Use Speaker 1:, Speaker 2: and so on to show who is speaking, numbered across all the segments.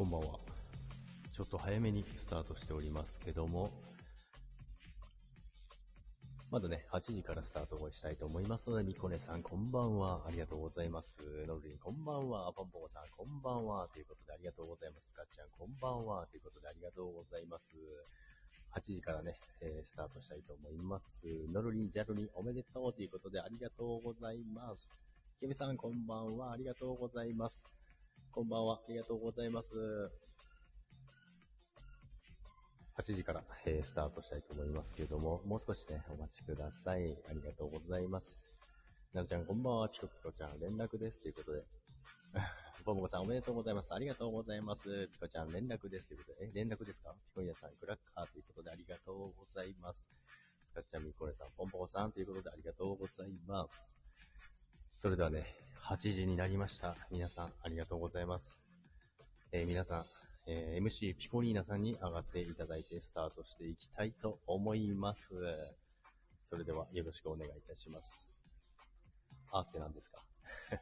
Speaker 1: こんばんは。ちょっと早めにスタートしておりますけども、まだね、8時からスタートをしたいと思いますので、みこねさんこんばんは。ありがとうございます。のるりんこんばんは。ぽんぽんさんこんばんは。ということでありがとうございます。かっちゃんこんばんは。ということでありがとうございます。8時からね、えー、スタートしたいと思います。のるりん、じゃるりんおめでとうということでありがとうございます。けみさんこんばんは。ありがとうございます。こんばんは。ありがとうございます。8時から、えースタートしたいと思いますけれども、もう少しね、お待ちください。ありがとうございます。なるちゃん、こんばんは。ピコピコちゃん、連絡です。ということで。ぽもこさん、おめでとうございます。ありがとうございます。ピコちゃん、連絡です。ということで、え、連絡ですか？ピコニアさん、クラッカーということで、ありがとうございます。スカッチャ、ミコレさん、ポンポコさん、ということで、ありがとうございます。それではね、8時になりました。皆さん、ありがとうございます。えー皆さん、えー MC ピコリーナさんに上がっていただいてスタートしていきたいと思います。それではよろしくお願いいたします。あって何ですか？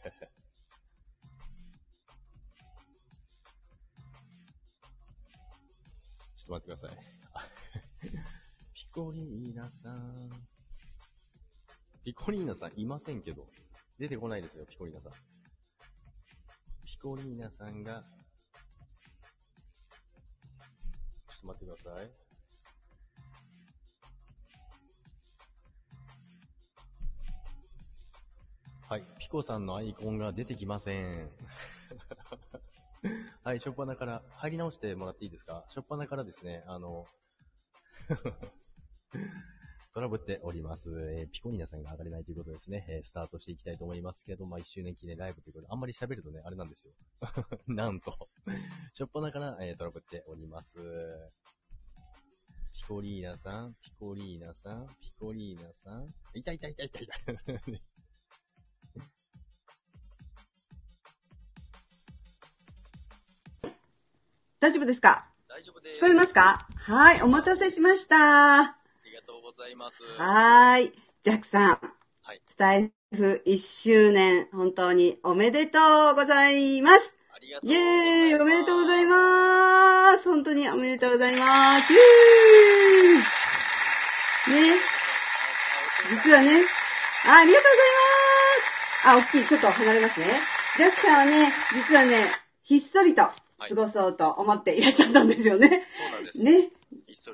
Speaker 1: ちょっと待ってください。ピコリーナさん。ピコリーナさんいませんけど。出てこないですよ、ピコリーナさん。ピコリーナさんが、ちょっと待ってください。はい、ピコさんのアイコンが出てきません。はい、しょっぱなから、入り直してもらっていいですか？しょっぱなからですね、あの、トラブっております。えーピコニーナさんが上がれないということですね。えースタートしていきたいと思いますけど、まあ、1周年記念ライブということで、あんまり喋るとね、あれなんですよ。なんと。しょっぱなから、えートラブっております。ピコリーナさん、ピコリーナさん、ピコリーナさん。いたいたいたいたいた。
Speaker 2: 大丈夫ですか？
Speaker 1: 大丈夫です。
Speaker 2: 聞こえますか？はい、お待たせしました。
Speaker 1: ございます。
Speaker 2: ーい。ジャックさん。
Speaker 1: はい。
Speaker 2: スタイフ1周年、本当におめでとうございます。
Speaker 1: ありがとう
Speaker 2: イ。ェーイおめでとうございます本当におめでとうございますイェーイね、実はね、あ、ありがとうございますあ、大きい。ちょっと離れますね。ジャックさんはね、実はね、ひっそりと過ごそうと思っていらっしゃったんですよね。
Speaker 1: そうなんです。
Speaker 2: ね。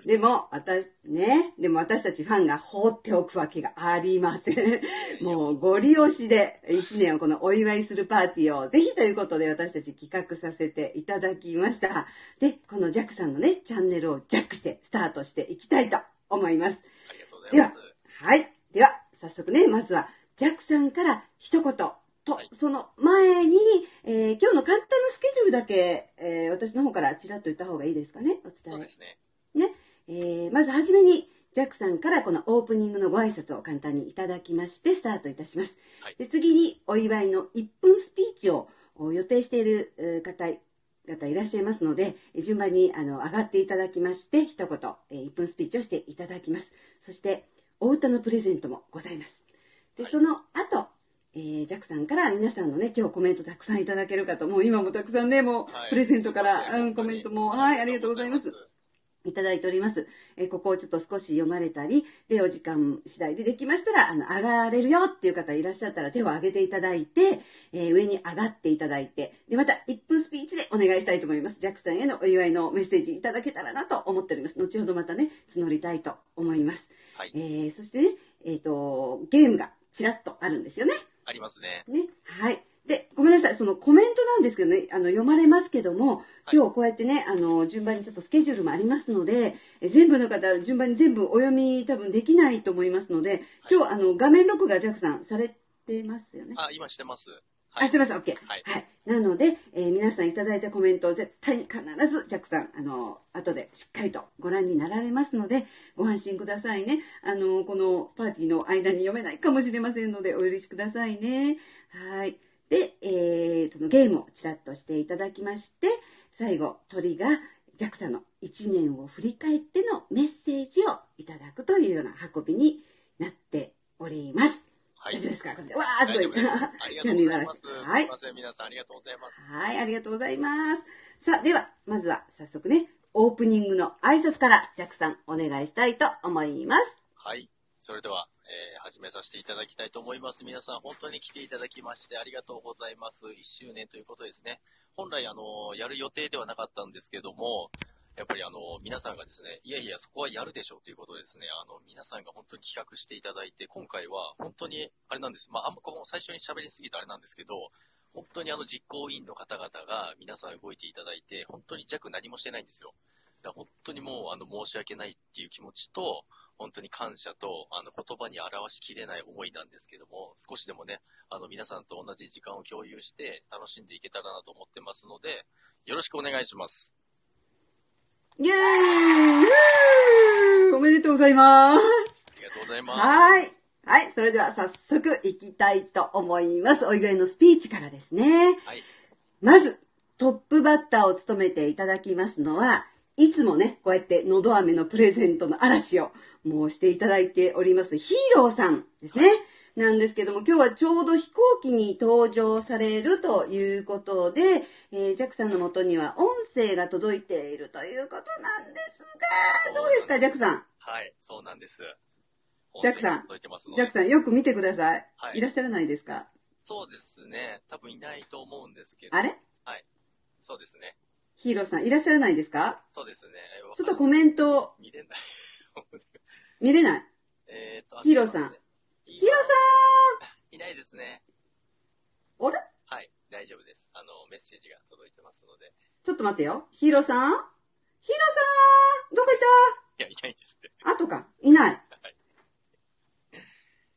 Speaker 2: でも、私、ね、でも私たちファンが放っておくわけがありません。もう、ご利用しで、一年をこのお祝いするパーティーをぜひということで私たち企画させていただきました。で、このジャックさんのね、チャンネルをジャックしてスタートしていきたいと思います。
Speaker 1: ありがとうござい
Speaker 2: では
Speaker 1: ます。、
Speaker 2: はい。では、早速ね、まずは、ジャックさんから一言と、
Speaker 1: はい
Speaker 2: その前に、えー今日の簡単なスケジュールだけ、えー私の方からちらっと言った方がいいですかね、お伝え。
Speaker 1: そうですね。
Speaker 2: ね、えーまずはじめに、ジャックさんからこのオープニングのご挨拶を簡単にいただきまして、スタートいたします。
Speaker 1: はい
Speaker 2: で次に、お祝いの1分スピーチをお予定しているえー方、方いらっしゃいますので、えー順番にあの上がっていただきまして、一言、え1分スピーチをしていただきます。そして、お歌のプレゼントもございます。で、
Speaker 1: はい
Speaker 2: その後、えージャックさんから皆さんのね、今日コメントたくさんいただけるかと、もう今もたくさんね、もう
Speaker 1: はい
Speaker 2: プレゼントから、うん、コメントも、はい、ありがとうございます。いただいております。えーここをちょっと少し読まれたり、で、お時間次第でできましたら、あの、上がれるよっていう方いらっしゃったら手を挙げていただいて、えー上に上がっていただいて、で、また1分スピーチでお願いしたいと思います。ジャックさんへのお祝いのメッセージいただけたらなと思っております。後ほどまたね、募りたいと思います。
Speaker 1: はい
Speaker 2: えーそしてね、えっ、と、ゲームがちらっとあるんですよね。
Speaker 1: ありますね。
Speaker 2: ね。はい。で、ごめんなさい。そのコメントなんですけどね、あの、読まれますけども、今日こうやってね、あの、順番にちょっとスケジュールもありますので、え全部の方、順番に全部お読み多分できないと思いますので、今日、あの、画面録画ジャックさんされてますよね？
Speaker 1: あ、今してます。
Speaker 2: あ、すいません、OK。
Speaker 1: はい
Speaker 2: はい。なので、えー皆さんいただいたコメントを絶対に必ず、ジャックさん、あの、後でしっかりとご覧になられますので、ご安心くださいね。あの、このパーティーの間に読めないかもしれませんので、お許しくださいね。はい。で、えー、そのゲームをちらっとしていただきまして、最後、鳥が、ジャックさんの1年を振り返ってのメッセージをいただくというような運びになっております。
Speaker 1: はい
Speaker 2: 大丈夫ですか？これで。わー、すごい。
Speaker 1: ありがとうございます。
Speaker 2: はい
Speaker 1: すいません。皆さんありがとうございます。
Speaker 2: はい、ありがとうございます。さあ、では、まずは早速ね、オープニングの挨拶から、ジャックさん、お願いしたいと思います。
Speaker 1: はい。それでは、えー始めさせていただきたいと思います。皆さん、本当に来ていただきましてありがとうございます。1周年ということですね。本来、あの、やる予定ではなかったんですけども、やっぱりあの、皆さんがですね、いやいや、そこはやるでしょうということでですね、あの、皆さんが本当に企画していただいて、今回は本当に、あれなんです。まあ、あんまこの最初に喋りすぎたあれなんですけど、本当にあの実行委員の方々が皆さん動いていただいて、本当に弱何もしてないんですよ。本当にもうあの申し訳ないっていう気持ちと、本当に感謝と、あの言葉に表しきれない思いなんですけども、少しでもね、あの皆さんと同じ時間を共有して楽しんでいけたらなと思ってますので、よろしくお願いします。
Speaker 2: イェーイおめでとうございます。
Speaker 1: ありがとうございます。
Speaker 2: はい。はい。それでは早速行きたいと思います。お祝いのスピーチからですね。
Speaker 1: はい。
Speaker 2: まず、トップバッターを務めていただきますのは、いつもね、こうやってのど飴のプレゼントの嵐をもうしていただいております、ヒーローさんですね。なんですけども、今日はちょうど飛行機に登場されるということで、えージャックさんの元には音声が届いているということなんですが、どうですか、ジャックさん？
Speaker 1: はい、そうなんです。
Speaker 2: ジャックさんジャックさん、よく見てください。
Speaker 1: はい
Speaker 2: いらっしゃらないですか？
Speaker 1: そうですね。多分いないと思うんですけど。
Speaker 2: あれ？
Speaker 1: そうですね。
Speaker 2: ヒーローさん、いらっしゃらないですか？
Speaker 1: そうですね。
Speaker 2: ちょっとコメント
Speaker 1: 見れない。
Speaker 2: 見れない？
Speaker 1: えっと、
Speaker 2: ヒーローさん
Speaker 1: ヒ
Speaker 2: ヒーロー
Speaker 1: いないですね。
Speaker 2: さんあれ？
Speaker 1: はい、大丈夫です。あの、メッセージが届いてますので。
Speaker 2: ちょっと待ってよ。ヒーローさん？ヒーローさんどこ行っ
Speaker 1: いや、いないですって。
Speaker 2: たあとか。いない
Speaker 1: はい。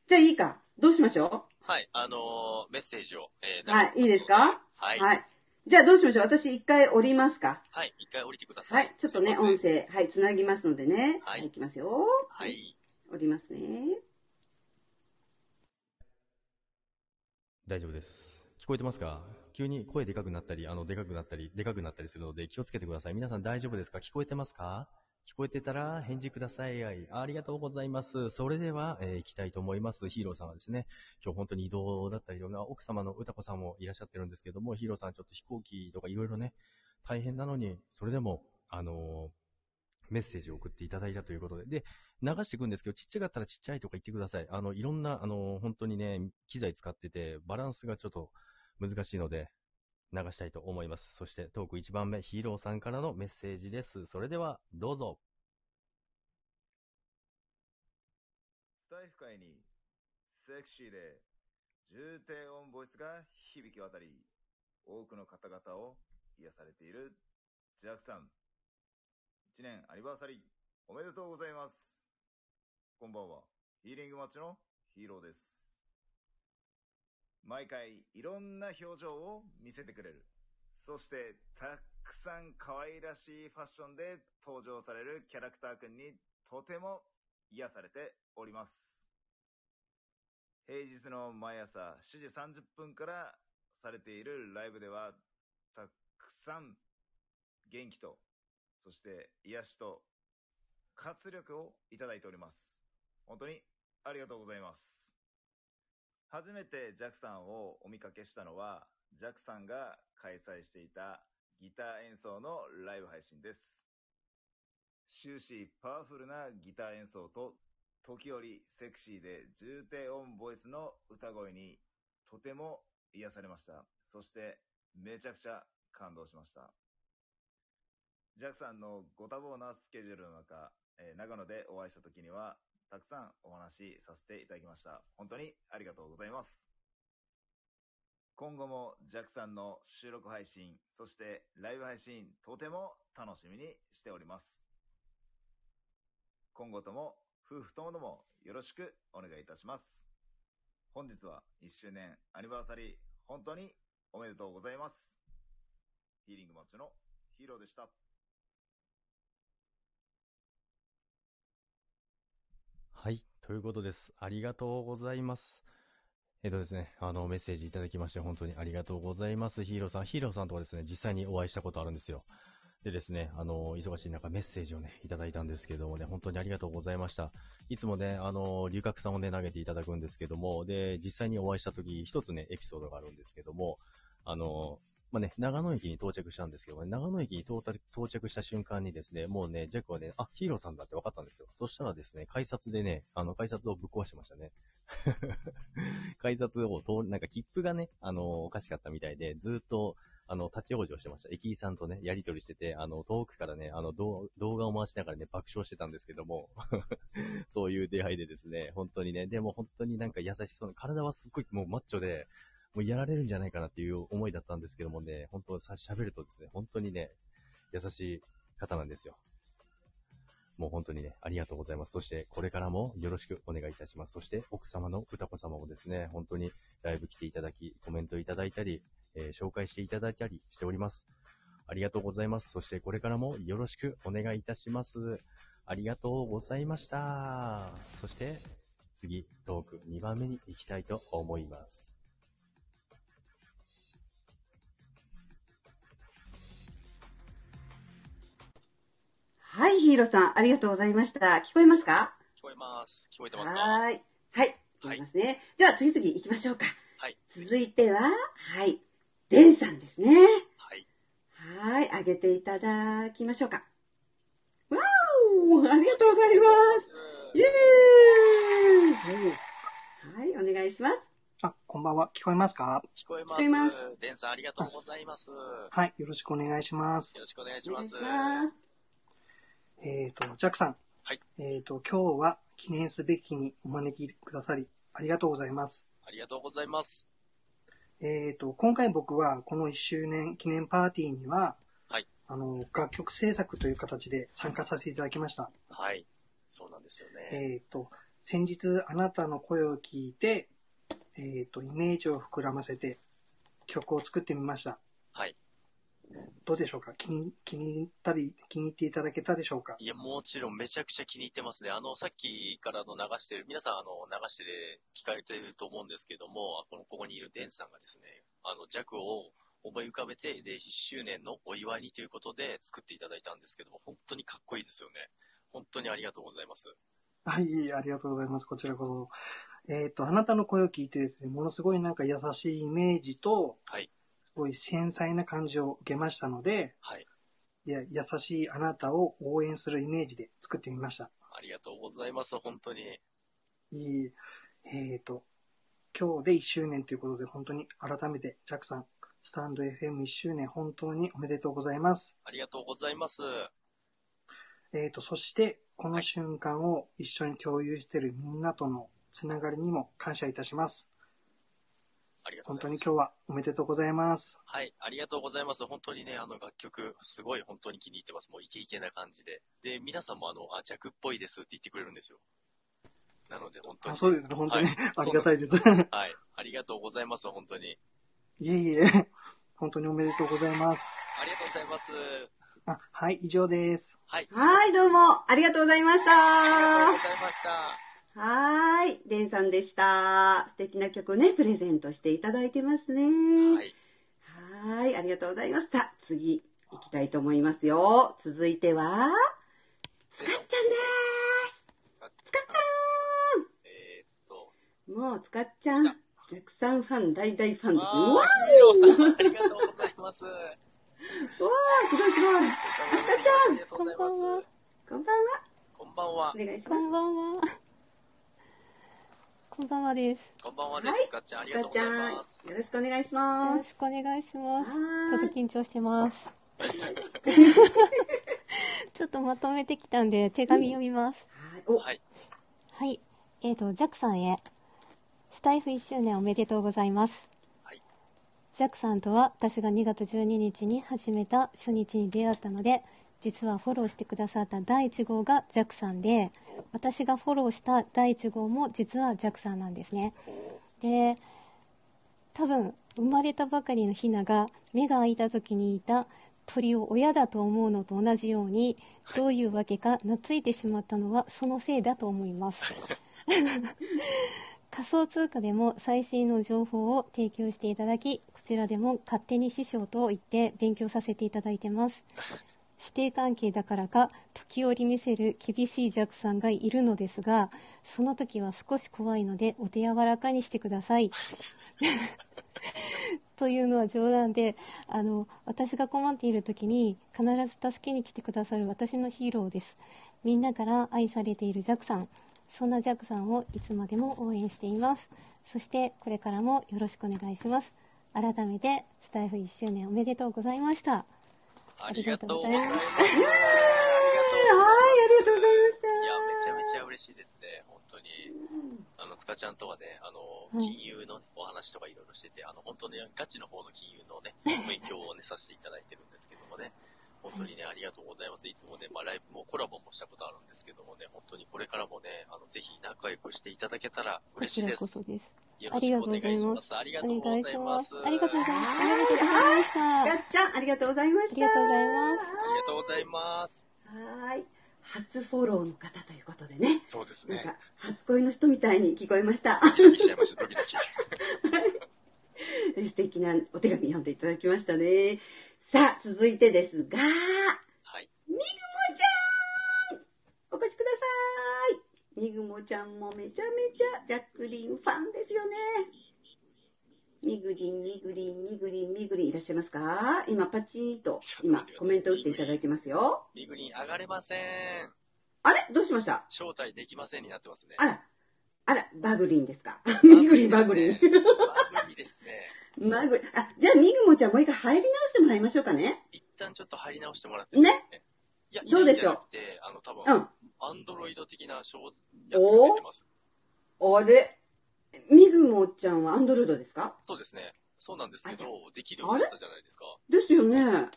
Speaker 2: じゃあいいか。どうしましょ
Speaker 1: はい、あのーメッセージを、えー
Speaker 2: はいいいですか？
Speaker 1: はい。
Speaker 2: う
Speaker 1: はい。
Speaker 2: はい。じゃあどうしましょう？私一回降りますか
Speaker 1: 一回降りてくださ。
Speaker 2: はいい。ちょっとね、音声、はい、つなぎますのでね。
Speaker 1: はい
Speaker 2: いきますよ。
Speaker 1: はい。
Speaker 2: 降りますね。
Speaker 1: 大丈夫です。聞こえてますか？急に声でかくなったり、あの、でかくなったり、でかくなったりするので気をつけてください。皆さん大丈夫ですか？聞こえてますか？聞こえてたら返事ください。ありがとうございます。それでは、えー行きたいと思います。ヒーローさんはですね、今日本当に移動だったりとか、奥様の歌子さんもいらっしゃってるんですけども、ヒーローさんちょっと飛行機とかいろいろね、大変なのに、それでも、あのーメッセージを送っていただいたということで、で、流していくんですけど、ちっちゃかったらちっちゃいとか言ってください。あの、いろんな、あの、本当にね、機材使ってて、バランスがちょっと難しいので、流したいと思います。そしてトーク1番目、ヒーローさんからのメッセージです。それでは、どうぞ。
Speaker 3: スタイフ界にセクシーで重低音ボイスが響き渡り、多くの方々を癒されているジャックさん。1年アニバーサリーおめでとうございます。こんばんは、ヒーリングマッチのヒーローです。毎回いろんな表情を見せてくれる。そして、たくさん可愛らしいファッションで登場されるキャラクターくんにとても癒されております。平日の毎朝7時30分からされているライブでは、たくさん元気と、そして癒しと活力をいただいております。本当にありがとうございます。初めてジャクさんをお見かけしたのは、ジャクさんが開催していたギター演奏のライブ配信です。終始パワフルなギター演奏と、時折セクシーで重低音ボイスの歌声にとても癒されました。そしてめちゃくちゃ感動しました。ジャックさんのご多忙なスケジュールの中、え長野でお会いした時には、たくさんお話しさせていただきました。本当にありがとうございます。今後もジャックさんの収録配信、そしてライブ配信、とても楽しみにしております。今後とも夫婦ともどもよろしくお願いいたします。本日は1周年アニバーサリー、本当におめでとうございます。ヒーリングマッチのヒーローでした。
Speaker 1: はい。ということです。ありがとうございます。えっとですね、あの、メッセージいただきまして、本当にありがとうございます。ヒーローさん。ヒーローさんとはですね、実際にお会いしたことあるんですよ。でですね、あの、忙しい中メッセージをね、いただいたんですけどもね、本当にありがとうございました。いつもね、あの、龍角さんをね、投げていただくんですけども、で、実際にお会いした時、一つね、エピソードがあるんですけども、あの、まあ、ね、長野駅に到着したんですけどね、長野駅に到着した瞬間にですね、もうね、ジャックはね、あ、ヒーローさんだって分かったんですよ。そしたらですね、改札でね、あの、改札をぶっ壊してましたね。改札を通る、なんか切符がね、あの、おかしかったみたいで、ずっと、あの、立ち往生してました。駅員さんとね、やりとりしてて、あの、遠くからね、あの、動動画を回しながらね、爆笑してたんですけども、そういう出会いでですね、本当にね、でも本当になんか優しそうな、体はすっごいもうマッチョで、もうやられるんじゃないかなっていう思いだったんですけどもね、本当さ、喋るとですね、本当にね、優しい方なんですよ。もう本当にね、ありがとうございます。そして、これからもよろしくお願いいたします。そして、奥様の歌子様もですね、本当にライブ来ていただき、コメントいただいたり、えー紹介していただいたりしております。ありがとうございます。そして、これからもよろしくお願いいたします。ありがとうございました。そして、次、トーク2番目に行きたいと思います。
Speaker 2: はい、ヒーローさん、ありがとうございました。聞こえますか？
Speaker 4: 聞こえます。聞こえてますか？
Speaker 2: はーい。はい。聞こえますね。では、次々行きましょうか。
Speaker 4: はい。
Speaker 2: 続いては、はい。デンさんですね。
Speaker 4: はい。
Speaker 2: はい。上げていただきましょうか。わーおありがとうございます。イエーイはい、お願いします。
Speaker 5: あ、こんばんは。聞こえますか？
Speaker 4: 聞こえます。
Speaker 2: ます
Speaker 4: デンさんありがとうございます。よ
Speaker 5: はい。よろしくお願いします。
Speaker 4: ろしくお願いします。
Speaker 5: えっ、と、ジャックさん。
Speaker 4: はい。
Speaker 5: えっ、と、今日は記念すべきにお招きくださり、ありがとうございます。
Speaker 4: ありがとうございます。
Speaker 5: えっ、と、今回僕はこの1周年記念パーティーには、
Speaker 4: はい。
Speaker 5: あの、楽曲制作という形で参加させていただきました。
Speaker 4: はい。そうなんですよね。
Speaker 5: えっ、と、先日あなたの声を聞いて、えっ、と、イメージを膨らませて曲を作ってみました。
Speaker 4: はい。
Speaker 5: どうでしょうか？気に気に入ったり、気に入っていただけたでしょうか？
Speaker 4: いや、もちろんめちゃくちゃ気に入ってますね。あの、さっきからの流してる、皆さん、あの、流して聞かれてると思うんですけども、この、ここにいるデンさんがですね、あの、弱を思い浮かべて、で、1周年のお祝いにということで作っていただいたんですけども、本当にかっこいいですよね。本当にありがとうございます。
Speaker 5: はい、ありがとうございます。こちらこそ。えっ、と、あなたの声を聞いてですね、ものすごいなんか優しいイメージと、
Speaker 4: はい。
Speaker 5: すごい繊細な感じを受けましたので、
Speaker 4: はい。
Speaker 5: いや、優しいあなたを応援するイメージで作ってみました。
Speaker 4: ありがとうございます。本当に。
Speaker 5: いい、えっ、と、今日で1周年ということで、本当に改めて、ジャックさん、スタンド FM1 周年、本当におめでとうございます。
Speaker 4: ありがとうございます。
Speaker 5: えっ、と、そして、この瞬間を一緒に共有しているみんなとのつながりにも感謝いたします。
Speaker 4: ありがとうございます。
Speaker 5: 本当に今日はおめでとうございます。
Speaker 4: はい、ありがとうございます。本当にね、あの楽曲、すごい本当に気に入ってます。もうイケイケな感じで。で、皆さんもあの、あ、弱っぽいですって言ってくれるんですよ。なので本当に。
Speaker 5: あそうですね、本当に、
Speaker 4: はい
Speaker 5: ありがたいです。
Speaker 4: はい、ありがとうございます。本当に。
Speaker 5: いえいえ、本当におめでとうございます。
Speaker 4: ありがとうございます。
Speaker 5: あ、はい、以上です。
Speaker 4: はい。
Speaker 2: はい、どうも、ありがとうございまし
Speaker 4: ありがとうご
Speaker 2: た。
Speaker 4: ざいました。
Speaker 2: はーい、デンさんでした。素敵な曲ね、プレゼントしていただいてますね。
Speaker 4: はい。
Speaker 2: はーい、ありがとうございます。さあ、次、行きたいと思いますよ。続いては、スカッちゃんでーす。スカッち
Speaker 4: えーっと、
Speaker 2: ゃんもう、スカッちゃん、ジャクさんファン、大大ファンですね。う
Speaker 4: あ
Speaker 2: わ
Speaker 4: ー、ありがとうございます。
Speaker 2: わー、すごいすごい。
Speaker 4: ありがとうございます。
Speaker 2: こんばんは。
Speaker 4: こんばんは
Speaker 2: お。願いします。
Speaker 6: こんばんは。こんばんはです。
Speaker 4: こんばんはです。
Speaker 2: はい
Speaker 4: かっちゃん、あり
Speaker 2: ス
Speaker 4: がとうございます。
Speaker 2: ろしくお願いし
Speaker 6: よ
Speaker 2: ます。
Speaker 6: ろしくお願いします。ちょっと緊張してます。ちょっとまとめてきたんで、手紙読みます。
Speaker 2: はい、お、
Speaker 4: はい。
Speaker 6: はい。えっ、と、ジャックさんへ。スタイフ1周年おめでとうございます。
Speaker 4: はい。
Speaker 6: ジャックさんとは私が2月12日に始めた初日に出会ったので、実はフォローしてくださった第1号がジャックさんで、私がフォローした第1号も実はジャックさんなんですね。で、多分生まれたばかりのヒナが目が開いた時にいた鳥を親だと思うのと同じようにどういうわけか懐いてしまったのはそのせいだと思います 仮想通貨でも最新の情報を提供していただきこちらでも勝手に師匠と言って勉強させていただいてます師弟関係だからか時折見せる厳しいジャックさんがいるのですがその時は少し怖いのでお手柔らかにしてください。というのは冗談であの私が困っている時に必ず助けに来てくださる私のヒーローです。みんなから愛されているジャックさん。そんなジャックさんをいつまでも応援しています。そしてこれからもよろしくお願いします。改めてスタイフ1周年おめでとうございました
Speaker 4: ありがとうございます。ありがとう
Speaker 2: はい、ありがとうございました。
Speaker 4: いや、めちゃめちゃ嬉しいですね、本当に。あの、つかちゃんとはね、あの、
Speaker 6: はい
Speaker 4: 金融の、ね、お話とかいろいろしてて、あの、本当にガチの方の金融のね、勉強をね、させていただいてるんですけどもね、本当にね、ありがとうございます。いつもね、まあ、ライブもコラボもしたことあるんですけどもね、本当にこれからもね、あの、ぜひ仲良くしていただけたら
Speaker 6: こ
Speaker 4: 嬉しいです
Speaker 6: ちらこそ。です
Speaker 4: よろしくお願いします。ありがとうございま。
Speaker 6: ますすありがとうございますありがとうございました
Speaker 2: やっちゃん、ありがとうございました。
Speaker 6: ありがとうございます
Speaker 4: ありがとうございます。
Speaker 2: はい。初フォローの方ということでね。
Speaker 4: そうですね
Speaker 2: なんか。、初恋の人みたいに聞こえました。
Speaker 4: ドキドキしちゃいました、ドキドキ。
Speaker 2: 素敵なお手紙読んでいただきましたね。さあ、続いてですが、
Speaker 4: はい。
Speaker 2: みぐもちゃんお越しくださいみぐもちゃんもめちゃめちゃジャックリンファンですよね。みぐりん、みぐりん、みぐりん、みぐりんいらっしゃいますか？今パチーと今コメント打っていただいてますよ。
Speaker 4: ミグリン上がれません。
Speaker 2: あれ？どうしました？
Speaker 4: 招待できませんになってますね。
Speaker 2: あら、あら、バグリンですか？みぐりん、バグリン。
Speaker 4: バグリですね。
Speaker 2: バグリン。あ、じゃあみぐもちゃんもう一回入り直してもらいましょうかね。
Speaker 4: 一旦ちょっと入り直してもらって。
Speaker 2: ね。
Speaker 4: いや、
Speaker 2: どうでしょう？
Speaker 4: あの、多分、
Speaker 2: うん。
Speaker 4: アンドロイド的な小やつが出てます。
Speaker 2: あれ？みぐもちゃんはアンドロイドですか？
Speaker 4: そうですね。そうなんですけど、できるようになったじゃないですか。
Speaker 2: ですよね。
Speaker 4: はい。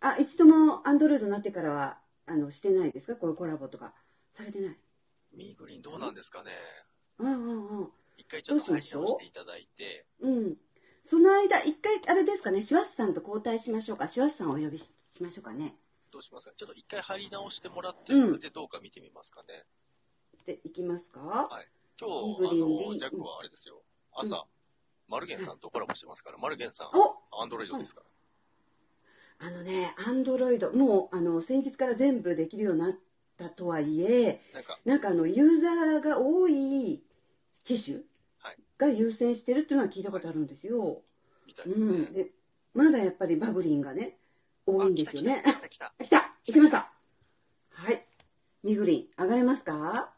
Speaker 2: あ、一度もアンドロイドになってからは、あの、してないですか？こういうコラボとか。されてない？
Speaker 4: ミーグリンどうなんですかね。
Speaker 2: うんうんうん。
Speaker 4: 一回ちょっと入り直していただいて、
Speaker 2: うん。その間、一回、あれですかね、シワスさんと交代しましょうか？シワスさんをお呼びししましょうかね？
Speaker 4: どうしますか？ちょっと一回入り直してもらって、
Speaker 2: うん
Speaker 4: それでどうか見てみますかね。
Speaker 2: で、いきますか？
Speaker 4: はい今日、あの、ジャックはあれですよ。朝、マルゲンさんとコラボしてますから、マルゲンさん、
Speaker 2: お
Speaker 4: アンドロイドですから。
Speaker 2: あのね、アンドロイド、もう、あの、先日から全部できるようになったとはいえ、
Speaker 4: なんか、
Speaker 2: なんかあの、ユーザーが多い機種
Speaker 4: はい
Speaker 2: が優先してるっていうのは聞いたことあるんですよ。う
Speaker 4: みたいですね。
Speaker 2: ん。で、まだやっぱりバグリンがね、多いんですよね。
Speaker 4: あ来た来た来た来た
Speaker 2: あ、来た来ましたはい。みぐりん、上がれますか？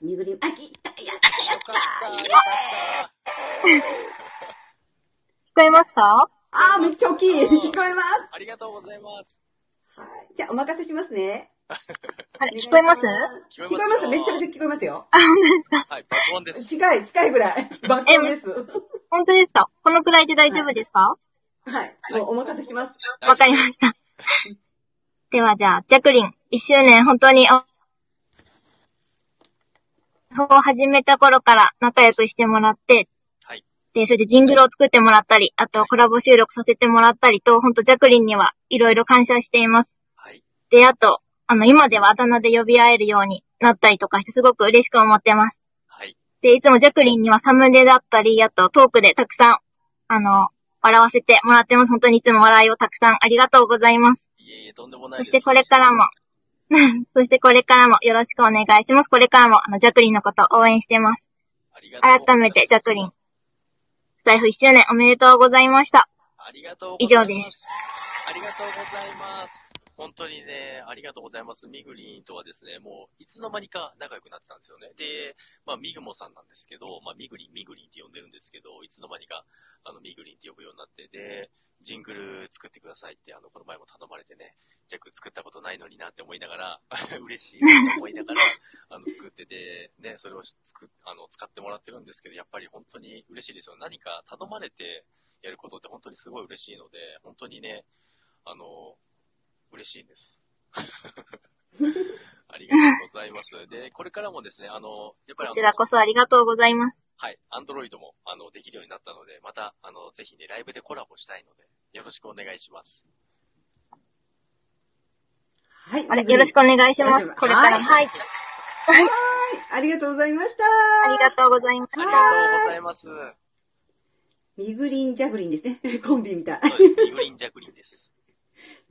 Speaker 2: みぐりん、あ、来たやったやっ
Speaker 4: た、よかった。
Speaker 7: 聞こえますか？
Speaker 2: あー、めっちゃ大きい聞こえます
Speaker 4: ありがとうございます。
Speaker 2: はい。じゃあ、お任せしますね。
Speaker 7: あれ、聞こえます？
Speaker 2: 聞こえますめっちゃめちゃ聞こえますよ。
Speaker 7: あ、本当ですか？
Speaker 4: はい、爆音です。
Speaker 2: 近い、近いぐらい。爆音です。
Speaker 7: 本当ですか？このくらいで大丈夫ですか？
Speaker 2: はい。もうお任せします。
Speaker 7: わかりました。ではじゃあ、ジャクリン、一周年本当にお、を始めた頃から仲良くしてもらって、
Speaker 4: はい。
Speaker 7: で、それでジングルを作ってもらったり、あとコラボ収録させてもらったりと、本当ジャクリンにはいろいろ感謝しています。
Speaker 4: はい。
Speaker 7: で、あと、あの、今ではあだ名で呼び合えるようになったりとかしてすごく嬉しく思ってます。
Speaker 4: はい。
Speaker 7: で、いつもジャクリンにはサムネだったり、あとトークでたくさん、あの、笑わせてもらってます。本当にいつも笑いをたくさんありがとうございます。
Speaker 4: いえいえ、とんでもないです。
Speaker 7: そしてこれからも、そしてこれからもよろしくお願いします。これからも、あの、ジャクリンのこと応援してます。
Speaker 4: ありがとうございます
Speaker 7: 改めて、ジャクリン、スタイフ1周年おめでとうございました。
Speaker 4: ありがとうございます。
Speaker 7: 以上です。
Speaker 4: ありがとうございます。本当にね、ありがとうございます。ミグリンとはですね、もういつの間にか仲良くなってたんですよね。で、まあ、ミグモさんなんですけど、まあ、ミグリン、ミグリンって呼んでるんですけど、いつの間にか、あの、ミグリンって呼ぶようになって、で、ジングル作ってくださいって、あの、この前も頼まれてね、ジャック作ったことないのになって思いながら、嬉しいなと思いながら、あの、作ってて、ね、それを作、あの、使ってもらってるんですけど、やっぱり本当に嬉しいですよ。何か頼まれてやることって本当にすごい嬉しいので、本当にね、あの、嬉しいんです。ありがとうございます。で、これからもですね、あの、やっぱり
Speaker 7: こちらこそありがとうございます。
Speaker 4: はい、アンドロイドも、あの、できるようになったので、また、あの、ぜひね、ライブでコラボしたいので、よろしくお願いします。
Speaker 2: はい。
Speaker 7: あれ、よろしくお願いします。これからも。
Speaker 2: はい
Speaker 7: はい。
Speaker 2: ありがとうございました。
Speaker 7: ありがとうございまし
Speaker 4: あり
Speaker 7: た。
Speaker 4: がとうございます。
Speaker 2: ミグリンジャグリンですね。コンビみたい。
Speaker 4: そうです。ミグリン・ジャグリンです。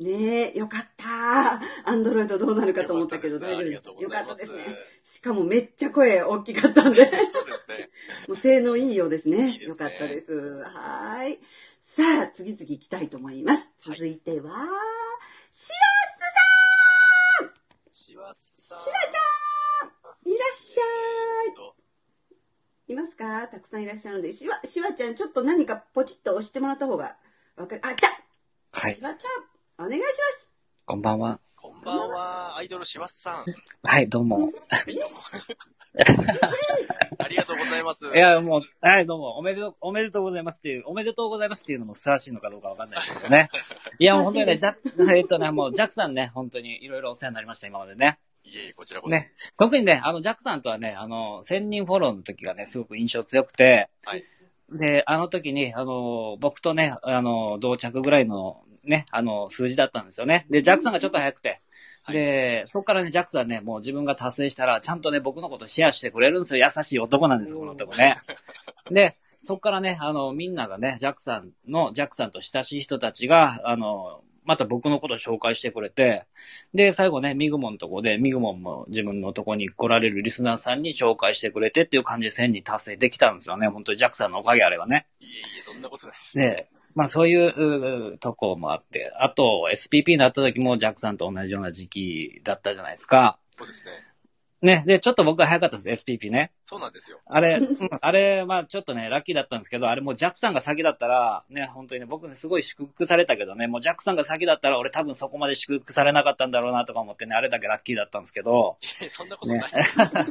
Speaker 2: ねえ、よかった。アンドロイドどうなるかと思ったけど
Speaker 4: よか
Speaker 2: 大丈夫ですよかったですね。しかもめっちゃ声大きかったんで。
Speaker 4: そうですね。
Speaker 2: もう性能いいようですね。
Speaker 4: いいですね
Speaker 2: よかったです。はーい。さあ、次々行きたいと思います。
Speaker 4: はい
Speaker 2: 続いては、し
Speaker 4: しわすさん。
Speaker 2: しわちゃんいらっしゃい。
Speaker 4: と
Speaker 2: いますか？たくさんいらっしゃるので、しわ、しわちゃん、ちょっと何かポチッと押してもらった方がわかる。あ、来た
Speaker 8: はい
Speaker 2: し。わちゃん、お願いします。
Speaker 8: こんばんは。
Speaker 4: こんばんは、アイドルしわすさん。
Speaker 8: はい、どうも。
Speaker 4: はいどうもありがとうございます。
Speaker 8: いや、もう、はい、どうも。おめでとう、おめでとうございますっていう、おめでとうございますっていうのもふさわしいのかどうかわかんないですけどね。いや、もう本当にね、
Speaker 2: ふさ
Speaker 8: だえっとね、もう、ジャックさんね、本当にいろいろお世話になりました、今までね。
Speaker 4: いえいえ、こちらこそ。
Speaker 8: ね。特にね、あの、ジャックさんとはね、あの、1000人フォローの時がね、すごく印象強くて、
Speaker 4: はい
Speaker 8: で、あの時に、あの、僕とね、あの、同着ぐらいの、ね、あの、数字だったんですよね。で、ジャックさんがちょっと早くて、
Speaker 4: はい
Speaker 8: で、そこからね、ジャックさんね、もう自分が達成したら、ちゃんとね、僕のことシェアしてくれるんですよ。優しい男なんですよ、この男ね。で、そこからね、あの、みんながね、ジャックさんの、ジャックさんと親しい人たちが、あの、また僕のことを紹介してくれて、で、最後ね、ミグモンのとこで、ミグモンも自分のとこに来られるリスナーさんに紹介してくれてっていう感じで1000人達成できたんですよね。本当にジャックさんのおかげあればね。
Speaker 4: いえいえ、そんなことないです。
Speaker 8: で、まあそういううとこもあって、あと SPP になった時もジャックさんと同じような時期だったじゃないですか。
Speaker 4: そうですね。
Speaker 8: ね、で、ちょっと僕は早かったです、SPP ね。
Speaker 4: そうなんですよ。
Speaker 8: あれ、うんあれ、まあちょっとね、ラッキーだったんですけど、あれもうジャックさんが先だったら、ね、本当にね、僕ね、すごい祝福されたけどね、もうジャックさんが先だったら、俺多分そこまで祝福されなかったんだろうなとか思ってね、あれだけラッキーだったんですけど、
Speaker 4: そんなことない。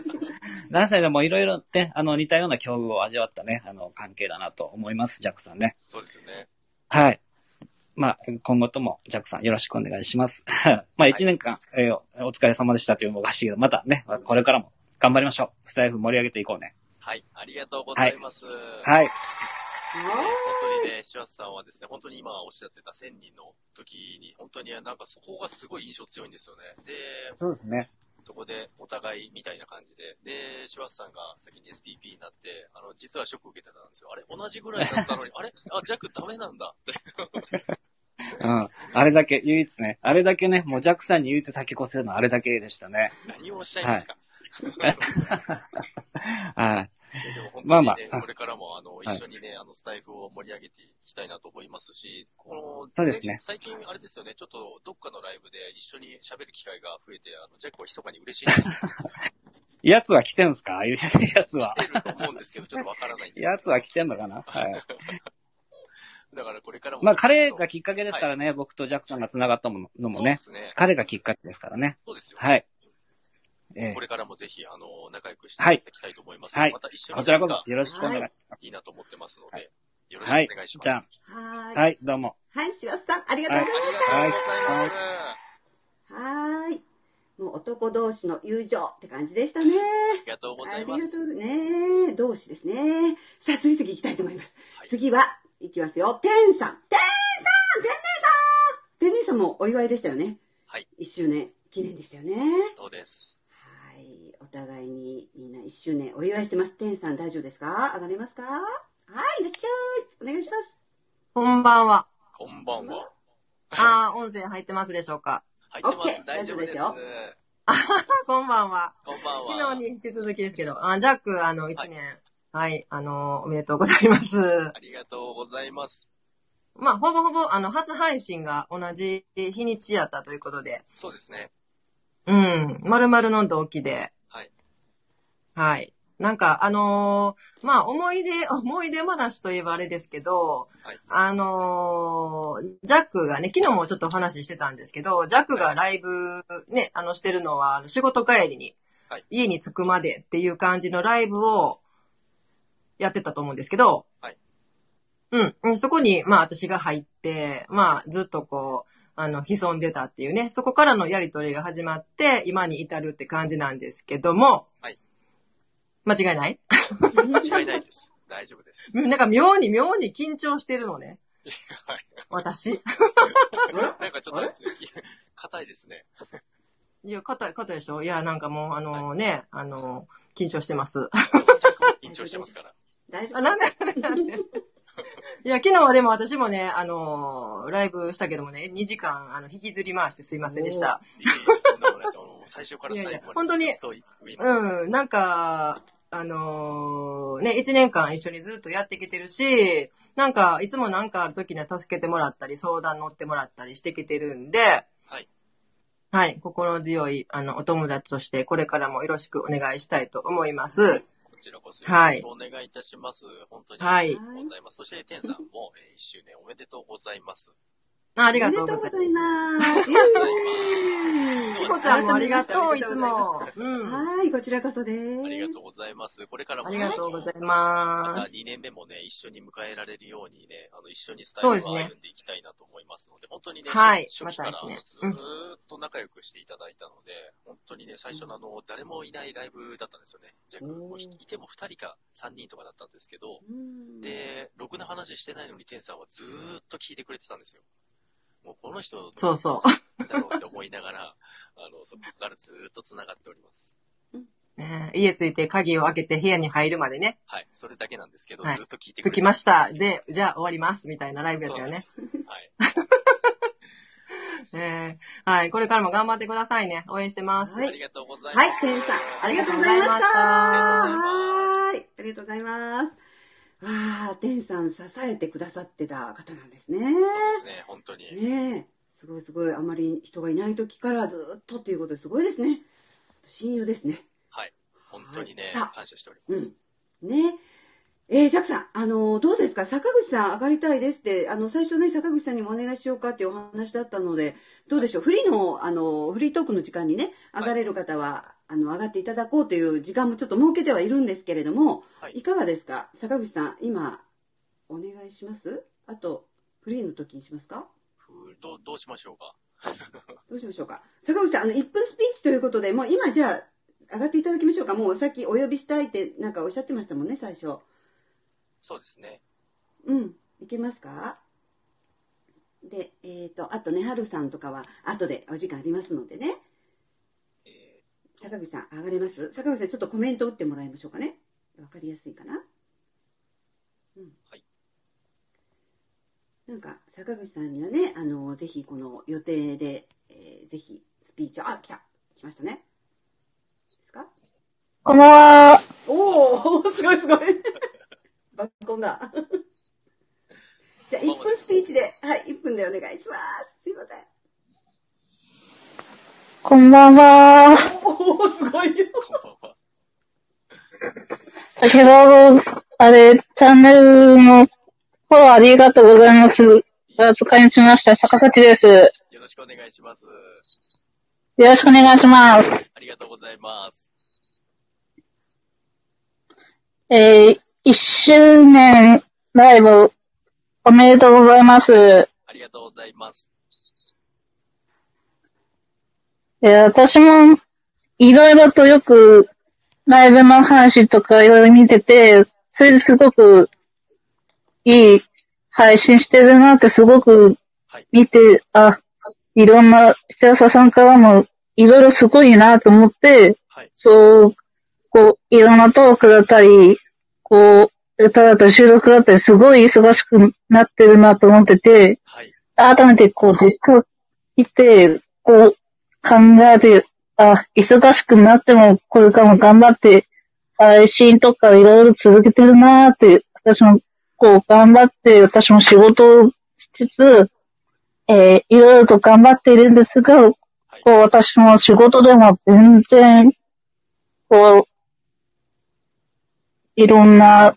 Speaker 8: 何歳でもいろいろね、あの、似たような境遇を味わったね、あの、関係だなと思います、ジャックさんね。
Speaker 4: そうですよね。
Speaker 8: はい。まあ、今後とも、ジャックさんよろしくお願いします。まあ、一年間、えーお疲れ様でしたというのもおかしいけど、またね、これからも頑張りましょう。スタイフ盛り上げていこうね。
Speaker 4: はい、ありがとうございます。はい。
Speaker 8: はい。
Speaker 4: 本当にね、シワスさんはですね、本当に今おっしゃってた1000人の時に、本当になんかそこがすごい印象強いんですよね。で、
Speaker 8: そうですね。
Speaker 4: そこでお互いみたいな感じで、で、シワスさんが先に SPP になって、あの、実はショック受けてたんですよ。あれ同じぐらいだったのに、あれ？あ、ジャックダメなんだって。
Speaker 8: うん。あれだけ、唯一ね、あれだけね、もうジャックさんに唯一先越せるのはあれだけでしたね。
Speaker 4: 何をおっしゃいますか、
Speaker 8: はい。
Speaker 4: でも本当にね、
Speaker 8: まあまあ
Speaker 4: これからもあの
Speaker 8: はい
Speaker 4: 一緒にね、あのスタイフを盛り上げていきたいなと思いますし、この
Speaker 8: そうですね
Speaker 4: 最近あれですよね、ちょっとどっかのライブで一緒に喋る機会が増えて、あのジャックは密かに嬉しい
Speaker 8: やつは来てんすか？ああいうやつは。
Speaker 4: 来てると思うんですけど、ちょっとわからないんです
Speaker 8: やつは来てんのかな？はい。
Speaker 4: だからこれからも。
Speaker 8: まあ、彼がきっかけですからね、僕とジャックさんが繋がったもののもね。
Speaker 4: そうですね。
Speaker 8: 彼がきっかけですからね。
Speaker 4: そうですよ。
Speaker 8: はい。ええ
Speaker 4: これからもぜひ、あの、仲良くしていただきたいと思います。
Speaker 8: はい
Speaker 4: また一緒に
Speaker 8: こちらこそよろしくお願いします。
Speaker 4: いいなと思ってますので、
Speaker 8: はい
Speaker 4: よろしくお願いします。
Speaker 8: じゃあ、
Speaker 2: はーい。
Speaker 8: はい、どうも。
Speaker 2: はい、しわさん、ありがとうございまし
Speaker 4: ありがとうございます。
Speaker 2: た。はーい。もう男同士の友情って感じでしたね。
Speaker 4: ありがとうござ
Speaker 2: あり
Speaker 4: います。
Speaker 2: がとうね。同士ですね。さあ、次々行きたいと思います。
Speaker 4: はい
Speaker 2: 次は、行きますよ。天さん。天さん天姉さん天姉さんもお祝いでしたよね。
Speaker 4: はい。
Speaker 2: 1周年記念でしたよね。
Speaker 4: そうです。
Speaker 2: 互いにみんな1周年お祝いしてます。天さん大丈夫ですか？上がれますか？はい、いらっしゃい。お願いします。
Speaker 9: こんばんは。
Speaker 4: こんばんは。
Speaker 9: あー、音声入ってますでしょうか？
Speaker 4: 入ってます。大丈夫です。
Speaker 2: 大丈夫
Speaker 9: こんばんは。
Speaker 4: こんばんは。
Speaker 9: 昨日に引き続きですけど、あジャック、あの、1年、はい、あの、おめでとうございます。
Speaker 4: ありがとうございます。
Speaker 9: まあ、ほぼほぼ、あの、初配信が同じ日にちやったということで、
Speaker 4: そうですね。
Speaker 9: うん、丸々の同期で、
Speaker 4: はい。
Speaker 9: はい。なんか、あのーまあ、思い出、思い出話といえばあれですけど、
Speaker 4: はい。
Speaker 9: あのージャックがね、昨日もちょっとお話ししてたんですけど、ジャックがライブね、あの、してるのは、仕事帰りに、
Speaker 4: はい。
Speaker 9: 家に着くまでっていう感じのライブをやってたと思うんですけど、
Speaker 4: はい。
Speaker 9: うん。うん、そこに、まあ、私が入って、まあ、ずっとこう、あの、潜んでたっていうね、そこからのやりとりが始まって、今に至るって感じなんですけども、
Speaker 4: はい
Speaker 9: 間違いない？
Speaker 4: 間違いないです。大丈夫です。
Speaker 9: なんか妙に妙に緊張してるのね、
Speaker 4: はい。
Speaker 9: 私。
Speaker 4: なんかちょっとです硬いですね。
Speaker 9: いや、硬い、硬いでしょ？いや、なんかもう、あのね、あの緊張してます。
Speaker 4: 緊張してますから。
Speaker 2: 大丈夫
Speaker 9: あなんで、なんで、いや、昨日はでも私もね、あのーライブしたけどもね、2時間、あの、引きずり回してすいませんでした。
Speaker 4: 最初から最後まで
Speaker 9: いやいや本当に
Speaker 4: ずっと言いました
Speaker 9: うん、なんか、あのーね、1年間一緒にずっとやってきてるし、なんか、いつもなんかある時には助けてもらったり、相談乗ってもらったりしてきてるんで、
Speaker 4: はい。
Speaker 9: はい、心強い、あの、お友達として、これからもよろしくお願いしたいと思います。
Speaker 4: こちらこそ
Speaker 9: はい
Speaker 4: よろしくお願いいたします。本当に
Speaker 9: はい
Speaker 4: ありがとうございます。そして、天さんも、えー、1周年おめでとうございます。
Speaker 9: ああり
Speaker 2: あり
Speaker 9: がとうござい
Speaker 2: がとうございます。イエ
Speaker 9: ます。
Speaker 2: ーイ
Speaker 9: こちゃんもありがとう、いつも。うん。
Speaker 2: はい、こちらこそです。
Speaker 4: ありがとうございます。これからも、
Speaker 9: ありがとうござい
Speaker 4: また
Speaker 9: ます。
Speaker 4: 2年目もね、一緒に迎えられるようにね、あの、一緒にスタイルを歩んでいきたいなと思いますので、本当にね、
Speaker 9: はい
Speaker 4: 初初期からずっと仲良くしていただいたので、本当にね、最初のあの、誰もいないライブだったんですよね。じゃあ、もういても2人か3人とかだったんですけど、
Speaker 2: うん
Speaker 4: で、ろくな話してないのに、天さんはずーっと聞いてくれてたんですよ。もうこの人、
Speaker 9: そうそう。
Speaker 4: だろうって思いながら、あの、そこからずーっと繋がっております。
Speaker 9: ね家着いて鍵を開けて部屋に入るまでね、
Speaker 4: はい。それだけなんですけど、
Speaker 9: はい
Speaker 4: ずっと聞いてくれて
Speaker 9: 着きました。で、じゃあ終わります。みたいなライブやったよね。
Speaker 4: はい。
Speaker 9: ねはい。これからも頑張ってくださいね。応援してます。
Speaker 2: はい
Speaker 4: ありがとうございます。
Speaker 2: はい、センさん、ありがとうございました。
Speaker 9: ありがとうございました
Speaker 2: はい、ありがとうございます。わあ、テンさん支えてくださってた方なんですね。
Speaker 4: そうですね、本当に。
Speaker 2: ねえ、すごいすごい、あまり人がいない時からずっとっていうことですごいですね。親友ですね。
Speaker 4: はい。本当にね
Speaker 2: さあ、
Speaker 4: 感謝しており
Speaker 2: う
Speaker 4: ます。
Speaker 2: ん。ねえー、ジャックさん、あのどうですか？坂口さん上がりたいですって、あの、最初ね、坂口さんにもお願いしようかっていうお話だったので、どうでしょう？フリーの、あのフリートークの時間にね、上がれる方は、あの、上がっていただこうという時間もちょっと設けてはいるんですけれども、
Speaker 4: はい
Speaker 2: いかがですか？坂口さん、今、お願いします？あと、フリーの時にしますか？
Speaker 4: どうどうしましょうか？
Speaker 2: どうしましょうか？坂口さん、あの、1分スピーチということで、もう今じゃあ、上がっていただきましょうか？もうさっきお呼びしたいってなんかおっしゃってましたもんね、最初。
Speaker 4: そうですね。
Speaker 2: うん、いけますか？で、えっ、と、あとね、はるさんとかは、後でお時間ありますのでね。
Speaker 4: え
Speaker 2: 坂口さん、上がれます？坂口さん、ちょっとコメント打ってもらいましょうかね。わかりやすいかな？うん。
Speaker 4: はい。
Speaker 2: なんか、坂口さんにはね、あの、ぜひこの予定で、えーぜひスピーチを、あ、来た来ましたね。ですか？
Speaker 10: こんばんは。
Speaker 2: おおすごいすごい。バッコンだ。じゃあ、1分スピーチで、はい、1分でお願いします。すいません。
Speaker 10: こんばんは。
Speaker 2: おおすごいよ。
Speaker 10: 先ほど、あれ、チャンネルのフォローありがとうございます。お扱いしました。坂口です。よ
Speaker 4: よろしくお願いします。
Speaker 10: ろしくお願いします。
Speaker 4: ありがとうございます。
Speaker 10: えー、1周年ライブおめでとうございます。
Speaker 4: ありがとうございます。
Speaker 10: えー私も、いろいろとよく、ライブの話とかいろいろ見てて、それですごく、いい配信してるなってすごく
Speaker 4: はい。
Speaker 10: 見て、あ、いろんな視聴者さんからも、いろいろすごいなと思って、
Speaker 4: はい。
Speaker 10: そう、こう、いろんなトークだったり、こう、歌だったり収録だったり、すごい忙しくなってるなと思ってて、
Speaker 4: はい。
Speaker 10: 改めてこう、ずっと見て、こう、考えて、あ、忙しくなっても、これからも頑張って、配信とかいろいろ続けてるなーって、私も、こう、頑張って、私も仕事をしつつ、えーいろいろと頑張っているんですが、こう、私も仕事でも全然、こう、いろんな、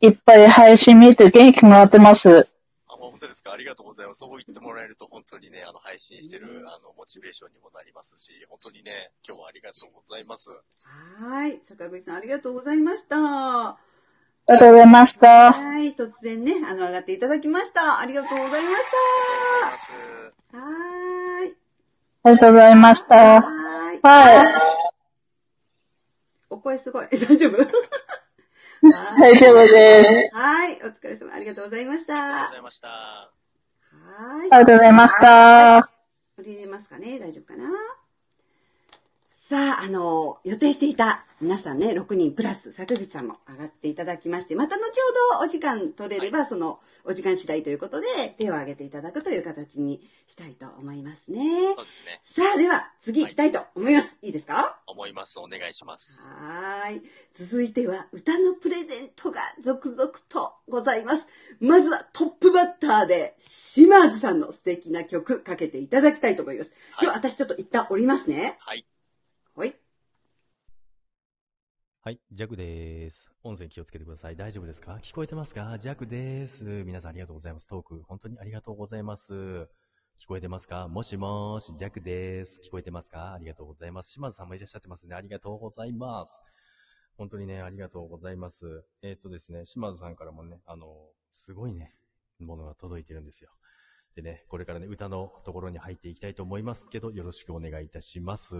Speaker 10: いっぱい配信見て元気もらってます。
Speaker 4: かありがとうございます。そう言ってもらえると本当にね、あの、配信してる、あの、モチベーションにもなりますし、本当にね、今日はありがとうございます。
Speaker 2: はい。坂口さん、ありがとうございました。は
Speaker 10: ありがとうございました。
Speaker 2: い。突然ね、あの、上がっていただきました。ありがとうございまし
Speaker 4: ます。
Speaker 2: た。はーい。
Speaker 10: ありがとうございました。
Speaker 2: はーい。
Speaker 10: はい。
Speaker 2: お声すごい。大丈夫？
Speaker 10: 大丈夫です。
Speaker 2: はい。お疲れ様。ありがとうございまし
Speaker 4: ありがとう
Speaker 2: た
Speaker 4: ござ。いました。
Speaker 2: は
Speaker 10: ありがとうございました。
Speaker 2: 降りれますかね。大丈夫かなさあ、あの、予定していた皆さんね、6人プラス坂口さんも上がっていただきまして、また後ほどお時間取れれば、そのお時間次第ということで、手を挙げていただくという形にしたいと思いますね。
Speaker 4: そうですね。
Speaker 2: さあ、では次行きたいと思います。いいですか？
Speaker 4: 思います。お願いします。
Speaker 2: はーい。続いては歌のプレゼントが続々とございます。まずはトップバッターで島津さんの素敵な曲かけていただきたいと思います。では私ちょっと一旦降りますね。
Speaker 4: はい。
Speaker 2: はい。
Speaker 1: はい、ジャクです。音声気をつけてください。大丈夫ですか？聞こえてますか？ジャクです。皆さんありがとうございます。トーク、本当にありがとうございます。聞こえてますか？もしもーし、ジャクです。聞こえてますか？ありがとうございます。島津さんもいらっしゃってますね。ありがとうございます。本当にね、ありがとうございます。えーっとですね、島津さんからもね、あの、すごいね、ものが届いてるんですよ。でね、これからね、歌のところに入っていきたいと思いますけど、よろしくお願いいたします。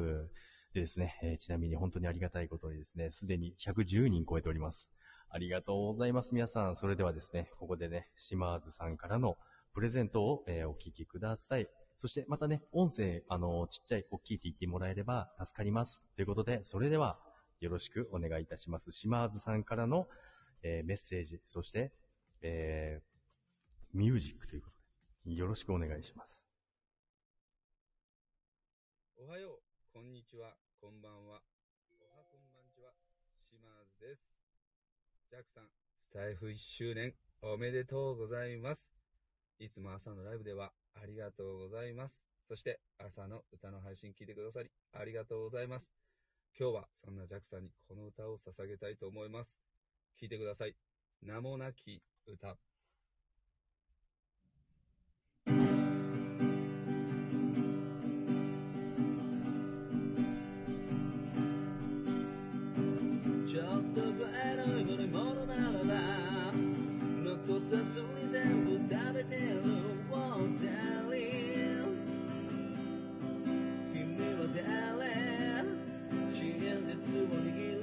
Speaker 1: でですね、えーちなみに本当にありがたいことにですね、すでに110人超えております。ありがとうございます、皆さん。それではですね、ここでね、島津さんからのプレゼントを、えーお聞きください。そしてまたね、音声、あの、ちっちゃい、大きいって言ってもらえれば助かります。ということで、それでは、よろしくお願いいたします。島津さんからの、えーメッセージ、そして、えーミュージックということで、よろしくお願いします。
Speaker 11: おはよう、こんにちは、こんばんは。おはこんばんちは、島津です。ジャックさん、スタイフ1周年おめでとうございます。いつも朝のライブではありがとうございます。そして朝の歌の配信聞いてくださりありがとうございます。今日はそんなジャックさんにこの歌を捧げたいと思います。聞いてください。名もなき歌。ちょっと前の乗り物ならば残さずに全部食べてる Oh darling 君は誰真実を握る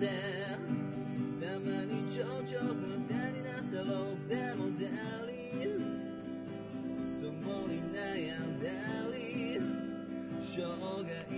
Speaker 11: でたまに情緒不安定になったろうでもダリン共に悩んだり生涯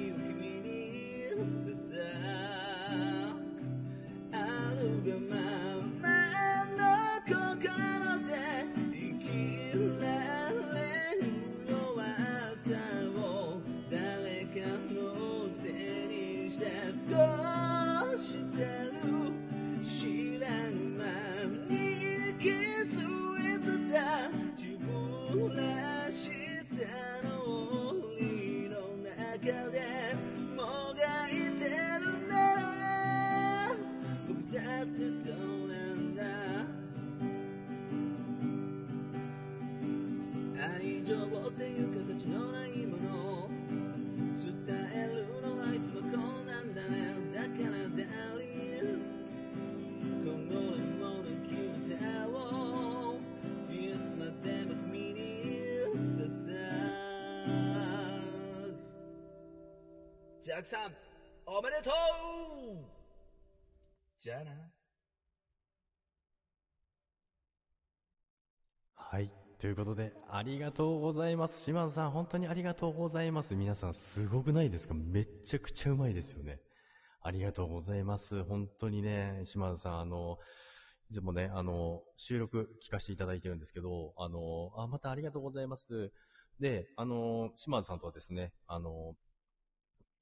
Speaker 11: クさんおめでとうじゃあな
Speaker 1: はい。ということで、ありがとうございます。島津さん、本当にありがとうございます。皆さん、すごくないですか？めっちゃくちゃうまいですよね。ありがとうございます。本当にね、島津さん、あの、いつもね、あの、収録聞かせていただいてるんですけど、あの、あ、またありがとうございます。で、あの、島津さんとはですね、あの、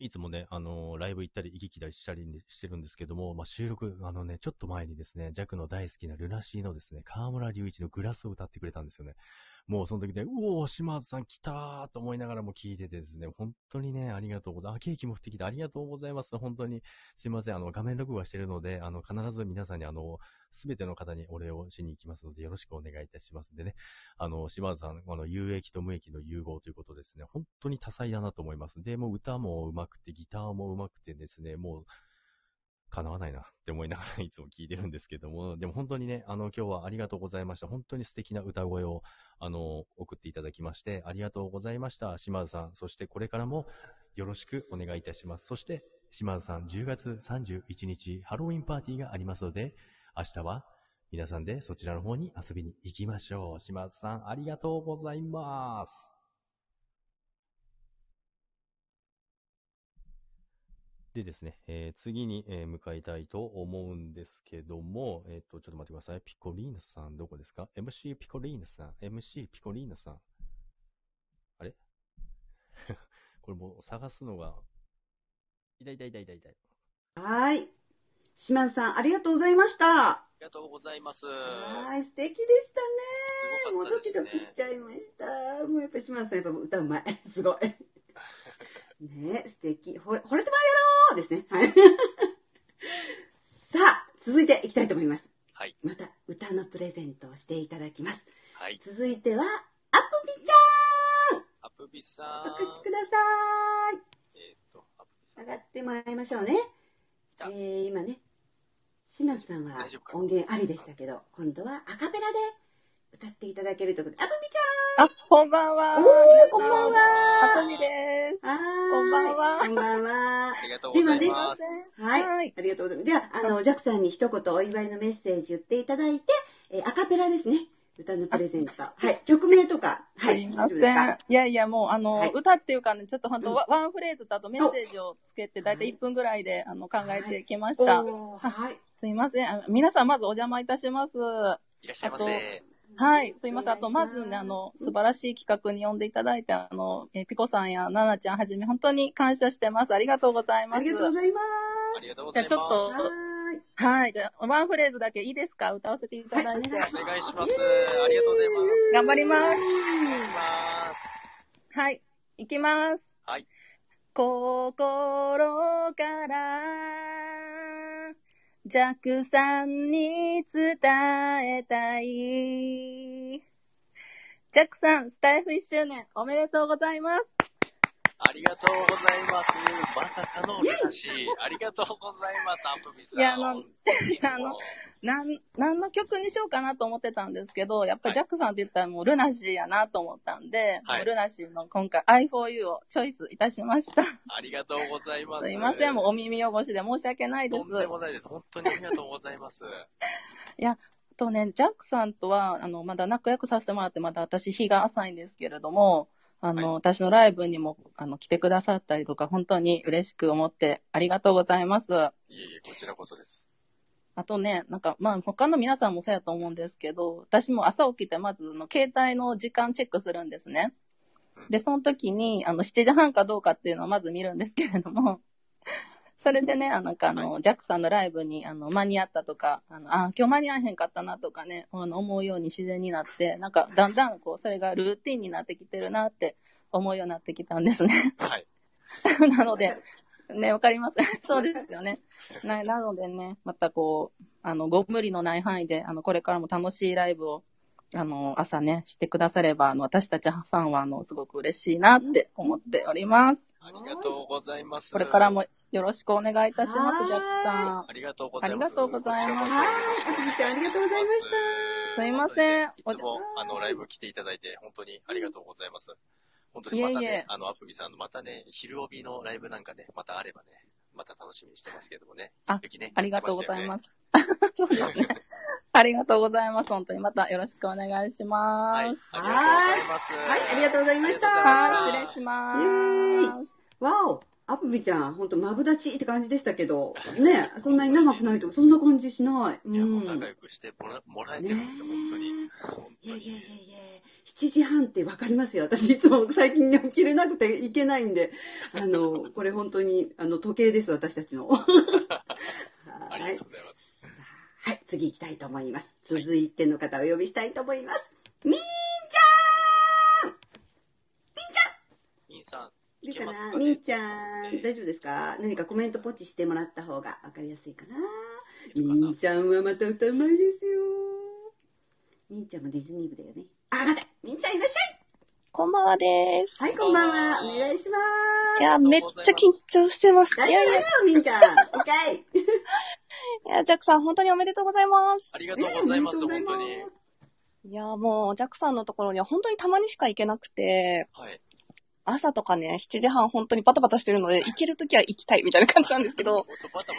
Speaker 1: いつもね、あのライブ行ったり、行き来たりしたりしてるんですけども、まあ、収録、あのね、ちょっと前にですね、ジャクの大好きなルナシーのですね、河村隆一のグラスを歌ってくれたんですよね。もうその時で、うおー、島津さん来たーと思いながらも聞いててですね、本当にね、ありがとうございます。あ、ケーキも降ってきてありがとうございます。本当に、すいません。あの、画面録画してるので、あの、必ず皆さんにあの、すべての方にお礼をしに行きますので、よろしくお願いいたしますん。でね、あの、島津さん、あの、有益と無益の融合ということですね、本当に多彩だなと思います。で、もう歌も上手くて、ギターも上手くてですね、もう、叶わないなって思いながら いつも聞いてるんですけども、でも本当にね、あの、今日はありがとうございました。本当に素敵な歌声を、あの、送っていただきまして、ありがとうございました。島津さん、そしてこれからもよろしくお願いいたします。そして、島津さん、10月31日、ハロウィンパーティーがありますので、明日は皆さんでそちらの方に遊びに行きましょう。島津さん、ありがとうございます。でですね、えー次に、えー向かいたいと思うんですけども、えっ、と、ちょっと待ってください。ピコリーナさん、どこですか ?MC ピコリーナさん、MC ピコリーナさん。あれ？これもう探すのが、痛い痛い痛い痛い痛い。
Speaker 2: はーい。島津さん、ありがとうございました。
Speaker 4: ありがとうございます。
Speaker 2: はい、素敵でしたね。もうドキドキしちゃいました。もうやっぱり島津さん、やっぱ歌うまい。すごい。ね素敵。ほれ、惚れてまうやろーですね。はい。さあ、続いていきたいと思います。
Speaker 4: はい。
Speaker 2: また、歌のプレゼントをしていただきます。
Speaker 4: はい。
Speaker 2: 続いては、アップビちゃん
Speaker 4: アプビさん。
Speaker 2: お越しください。
Speaker 4: えーっと、アプビさん。
Speaker 2: 上がってもらいましょうね。えー、今ね、島津さんは音源ありでしたけど、今度はアカペラで歌っていただけるということで、アプビちゃん
Speaker 12: あ、こんばんは。
Speaker 2: おー、こんばんは
Speaker 12: あさみです。
Speaker 2: はーい
Speaker 12: こんばんは
Speaker 2: こんばんは。
Speaker 4: ありがとうございます。
Speaker 2: はい。
Speaker 12: はい
Speaker 2: ありがとうございます。じゃあ、あの、ジャックさんに一言お祝いのメッセージ言っていただいて、えーアカペラですね。歌のプレゼント。はい。曲名とか。はい。
Speaker 12: すいません。いやいや、もう、あの、
Speaker 2: はい
Speaker 12: 歌っていうかね、ちょっと本当、
Speaker 2: うん
Speaker 12: ワワンフレーズとあとメッセージをつけて、だいたい1分ぐらいで、あの、考えてきました。
Speaker 2: おーはい。
Speaker 12: すいません。あ皆さん、まずお邪魔いたします。
Speaker 4: いらっしゃいませ。
Speaker 12: はい、すいません。あと、
Speaker 2: ま
Speaker 12: ずね、あの、素晴らしい企画に呼んでいただいて、あの、えーピコさんやナナちゃんはじめ、本当に感謝してます。ありがとうございます。
Speaker 2: ありがとうございます。
Speaker 4: ありがとうございます。
Speaker 12: じゃあちょっと
Speaker 2: はーい。
Speaker 12: はい、じゃあ、ワンフレーズだけいいですか？歌わせていただいて。
Speaker 2: はい
Speaker 4: お願いします。ありがとうございます。
Speaker 12: 頑張ります。
Speaker 4: お願いします。
Speaker 12: はい、いきます。
Speaker 4: はい。
Speaker 12: 心から、ジャックさんに伝えたい。ジャックさん、スタイフ1周年おめでとうございます。
Speaker 4: ありがとうございます。まさかのルナシー。ありがとうございます、アンプビさん。
Speaker 12: いやあのあの なん、何の曲にしようかなと思ってたんですけど、やっぱり
Speaker 4: はい
Speaker 12: ジャックさんって言ったらもうルナシーやなと思ったんで、
Speaker 4: はい
Speaker 12: ルナシーの今回 I4U をチョイスいたしました。
Speaker 4: ありがとうございます。
Speaker 12: すいません、もうお耳汚しで申し訳ないです
Speaker 4: と。んでもないです。本当にありがとうございます。
Speaker 12: いや、あとね、ジャックさんとは、あの、まだ仲良くさせてもらって、まだ私日が浅いんですけれども、あの、
Speaker 4: はい
Speaker 12: 私のライブにも、あの、来てくださったりとか、本当に嬉しく思ってありがとうございます。
Speaker 4: いえいえ、こちらこそです。
Speaker 12: あとね、なんか、まあ、他の皆さんもそうやと思うんですけど、私も朝起きて、まず、あの携帯の時間チェックするんですね。で、その時に、あの、7時半かどうかっていうのをまず見るんですけれども、それでね、あなんかあの、ジャックさんのライブに、あの、間に合ったとか、あの、あ、今日間に合えへんかったなとかね、あの、思うように自然になって、なんか、だんだん、こう、それがルーティンになってきてるなって思うようになってきたんですね。
Speaker 4: はい。
Speaker 12: なので、ね、わかります。そうですよね。な、なのでね、またこう、あの、ご無理のない範囲で、あの、これからも楽しいライブを、あの、朝ね、してくだされば、あの、私たちファンは、あの、すごく嬉しいなって思っております。
Speaker 4: ありがとうございます。
Speaker 12: これからもよろしくお願いいたします、
Speaker 2: はい
Speaker 12: ジャックさん。
Speaker 4: ありがとうございます。
Speaker 12: ありがとうございます
Speaker 2: はいあちゃんありがとうございました
Speaker 12: すいません
Speaker 4: いつも、あの、ライブ来ていただいて、本当にありがとうございます。本当にまたね、
Speaker 12: いえいえ
Speaker 4: あの、アプビさんのまたね、昼帯のライブなんかね、またあればね、また楽しみにしてますけどもね。
Speaker 12: あ
Speaker 4: ね
Speaker 12: ありがとうございます。そうですね。ありがとうございます。本当にまたよろしくお願いします。
Speaker 4: はい、ありがとうございます。
Speaker 2: はい、ありがとうございました。
Speaker 12: はい、失礼します。
Speaker 2: イエーイわお、アプビちゃん、ほんとマブダチって感じでしたけど、ね、そんなに長くないとか、そんな感じしない。う
Speaker 4: いや、もう
Speaker 2: ん。
Speaker 4: 仲良くしてもらもらえてるんですよ、本当に。本当
Speaker 2: いやいやいや
Speaker 4: に。
Speaker 2: いや、7時半ってわかりますよ。私いつも最近起きれなくていけないんで、あの、これ本当に、あの、時計です、私たちの。
Speaker 4: あ
Speaker 2: はい
Speaker 4: りがとう。ございます。
Speaker 2: はい、次行きたいと思います。続いての方をお呼びしたいと思います。みーちゃん
Speaker 4: さん、
Speaker 2: いいか
Speaker 4: いけます
Speaker 2: な
Speaker 4: かね
Speaker 2: みーちゃん、大丈夫ですか？何かコメントポチしてもらった方がわかりやすいかなみーちゃんはまた歌うまいですよ。みーちゃんもディズニー部だよね。あ、わかったみーちゃんいらっしゃい
Speaker 13: こんばんはです。
Speaker 2: はい、こんばんは。お願いします。
Speaker 13: いや、めっちゃ緊張してます。いやいや、
Speaker 2: 大丈夫だよ、みーちゃん。オッケー。
Speaker 13: いや、ジャックさん、本当におめでとうございます。
Speaker 4: ありがとうございます、
Speaker 2: ね
Speaker 4: 本当に。
Speaker 13: いや、もう、ジャックさんのところには本当にたまにしか行けなくて、
Speaker 4: はい。
Speaker 13: 朝とかね、7時半本当にバタバタしてるので、行けるときは行きたいみたいな感じなんですけど、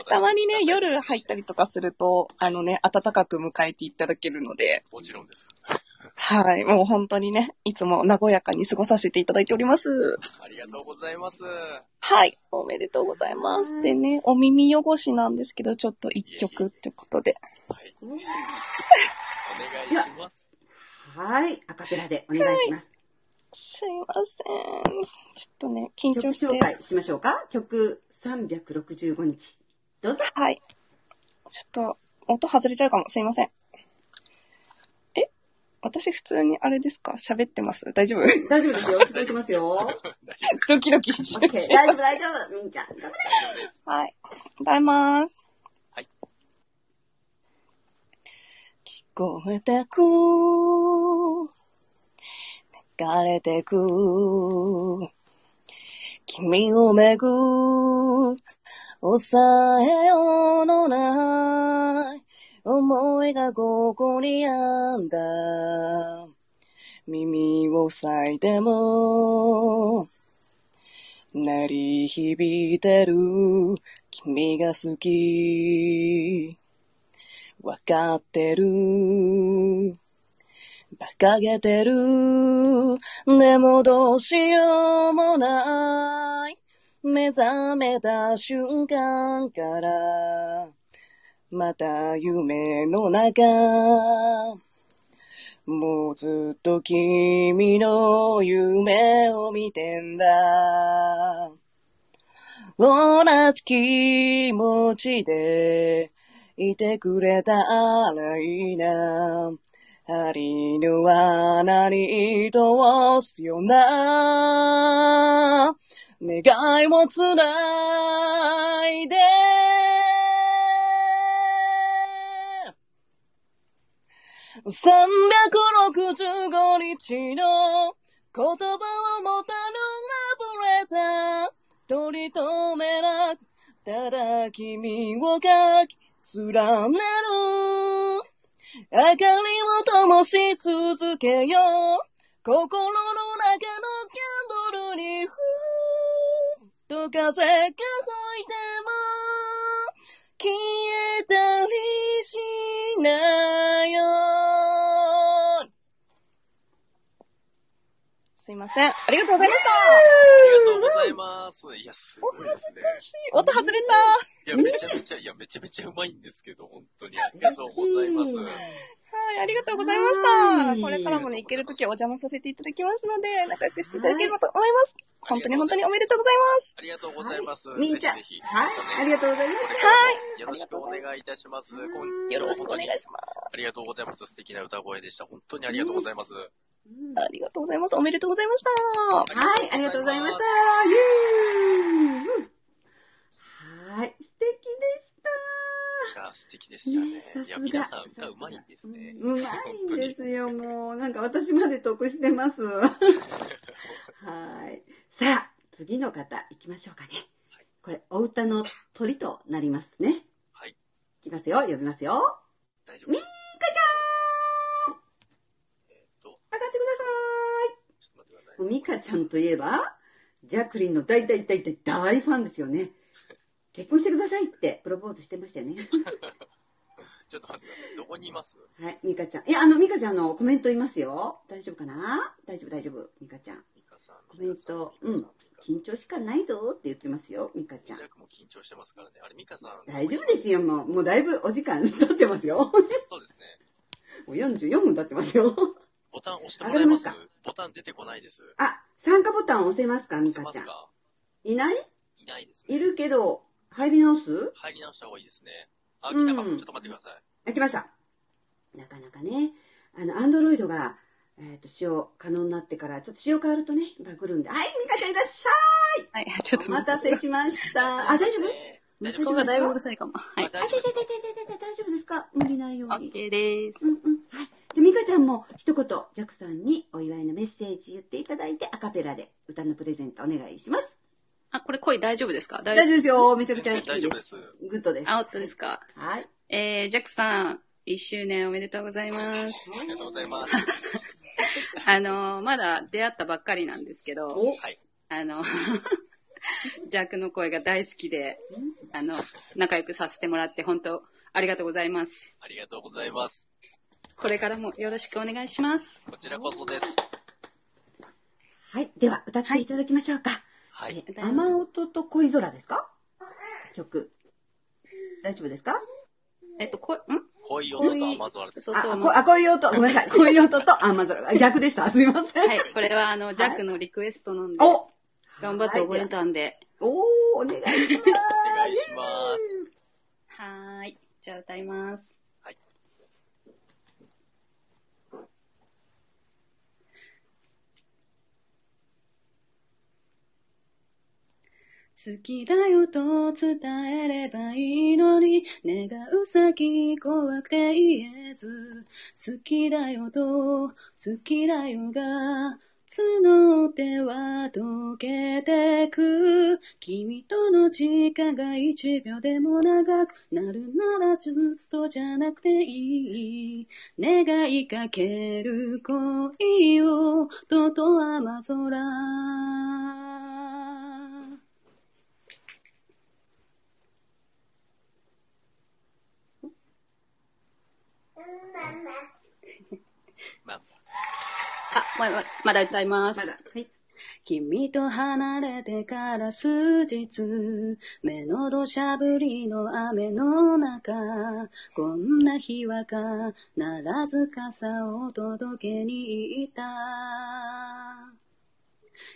Speaker 13: たまにね、夜入ったりとかすると、あのね、暖かく迎えていただけるので、
Speaker 4: もちろんです。
Speaker 13: はい、もう本当にね、いつも和やかに過ごさせていただいております。
Speaker 4: ありがとうございます。
Speaker 13: はい、おめでとうございます。でね、お耳汚しなんですけど、ちょっと一曲ってことで。
Speaker 4: お願いします。
Speaker 2: はい、アカペラでお願いします。
Speaker 13: すいません。ちょっとね、緊
Speaker 2: 曲
Speaker 13: 張して。
Speaker 2: 紹介しましょうか。曲365日。どうぞ。
Speaker 13: はい。ちょっと、音外れちゃうかも。すいません。え？私普通にあれですか？喋ってます？大丈夫？
Speaker 2: 大丈夫ですよ。聞こえてますよ。
Speaker 13: ドキドキ
Speaker 2: オッケー。大丈夫、大丈夫。みーちゃん。頑張れ。
Speaker 13: はい。歌います。
Speaker 4: はい。
Speaker 13: 聞こえてく、流れてく、君をめぐる、抑えようのない思いがここにあんだ。耳を塞いでも、鳴り響いてる君が好き。わかってる。馬鹿げてる。でもどうしようもない。目覚めた瞬間から、また夢の中。もうずっと君の夢を見てんだ。同じ気持ちでいてくれたらいいな。針の穴に通すような。願いもつないで。365日の言葉を持たぬラブレター取り留めなくただ君を書き連ねる。明かりを灯し続けよう。心の中のキャンドルにふーっと風がすいません。ありがとうございました。
Speaker 4: ありがとうございます。いや、すごいですね。
Speaker 13: 音外れ
Speaker 4: いや、めちゃめちゃ、いや、めちゃめちゃうまいんですけど、本当にありがとうございます。
Speaker 13: た。はい、ありがとうございました。これからもね、行けるときはお邪魔させていただきますので、仲良くしていただければと思います。本当に本当におめでとうございます。
Speaker 4: ありがとうございます。
Speaker 2: みーちゃん。はい、ありがとうございます。
Speaker 13: はい。
Speaker 4: よろしくお願いいたします。
Speaker 13: よろしくお願いします。
Speaker 4: ありがとうございます。素敵な歌声でした。本当にありがとうございます。
Speaker 13: ありがとうございます。おめでとうございました。
Speaker 2: はい、ありがとうございました。イエーイはい、素敵でした。
Speaker 4: いや、素敵でしたね。いや、
Speaker 2: さすが
Speaker 4: 皆さん歌うまいんですね。
Speaker 2: うまいんですよ、もう。なんか私まで得してます。はい。さあ、次の方、行きましょうかね。これ、お歌の鳥となりますね。
Speaker 4: はい。
Speaker 2: いきますよ、呼びますよ。
Speaker 4: 大丈夫
Speaker 2: みーかちゃん上がってください。もうミカちゃんといえば、ジャクリンの大大大大大ファンですよね。結婚してくださいってプロポーズしてましたよね。
Speaker 4: ちょっと待って。どこにいます？
Speaker 2: はい、ミカちゃん。いや、あの、ミカちゃんのコメントいますよ。大丈夫かな？大丈夫、大丈夫。ミカちゃん。コメント、うん。緊張しかないぞって言ってますよ、ミカちゃん
Speaker 4: ジ。ャックも緊張してますからね。あれ、ミカさん。
Speaker 2: 大丈夫ですよ、もう。もうだいぶお時間経ってますよ。
Speaker 4: そうですね。
Speaker 2: もう44分経ってますよ。
Speaker 4: ボタン押してもらえます？ボタン出てこないです。
Speaker 2: あ、参加ボタン押せますか、ミ
Speaker 4: 押せ
Speaker 2: カちゃん。
Speaker 4: ますか
Speaker 2: いない？
Speaker 4: いないですね。
Speaker 2: いるけど、入り直す？
Speaker 4: 入り直した方がいいですね。あ、来たかも。
Speaker 2: うん
Speaker 4: ちょっと待ってください。
Speaker 2: あ、来ました。なかなかね、あの、アンドロイドが、えっ、と、使用可能になってから、ちょっと使用変わるとね、バグるんで。はい、ミカちゃんいらっしゃい
Speaker 14: はい、ちょっと
Speaker 2: お待たせしました。あ、大丈夫？
Speaker 14: 息子がだいぶうるさいかも。はい。
Speaker 2: 大丈夫ですか？無理ないように。
Speaker 14: OK です。
Speaker 2: うんうん。はい。じゃあ、ミカちゃんも一言、ジャックさんにお祝いのメッセージ言っていただいて、アカペラで歌のプレゼントお願いします。
Speaker 14: あ、これ声大丈夫ですか？大
Speaker 2: 大丈夫ですよ。めちゃくちゃいい
Speaker 14: 大丈夫です。
Speaker 2: グッドです。
Speaker 14: あ、本当ですか？
Speaker 2: はい。
Speaker 14: えー、ジャックさん、1周年おめでとうございます。
Speaker 4: ありがとうございます。
Speaker 14: あの、まだ出会ったばっかりなんですけど、
Speaker 4: はい。
Speaker 14: あの、ジャックの声が大好きで、あの、仲良くさせてもらって、本当ありがとうございます。
Speaker 4: ありがとうございます。
Speaker 14: これからもよろしくお願いします。
Speaker 4: こちらこそです。
Speaker 2: はい。では、歌っていただきましょうか。
Speaker 4: はい。
Speaker 2: え雨音と恋空ですか？曲。大丈夫ですか？
Speaker 14: えっと、こ、ん？
Speaker 4: 恋音と雨空です。
Speaker 2: あ、こあ、恋音、ごめんなさい。恋音と雨空。あ逆でした。すいません。
Speaker 14: はい、これはあの、ジャックのリクエストなんで、
Speaker 2: お
Speaker 14: 頑張って覚えたんで。
Speaker 2: おー、お願いします。
Speaker 4: お願いします。
Speaker 14: はーい。じゃあ歌います。好きだよと伝えればいいのに、願う先怖くて言えず、好きだよと、好きだよが、募っては溶けてく。君との時間が一秒でも長くなるならずっとじゃなくていい。願いかける恋を、とと雨空。
Speaker 4: まあ、
Speaker 14: あ、まだ、まだ歌います。
Speaker 2: まだ。はい。
Speaker 14: 君と離れてから数日、目の土砂降りの雨の中、こんな日は必ず傘を届けに行った。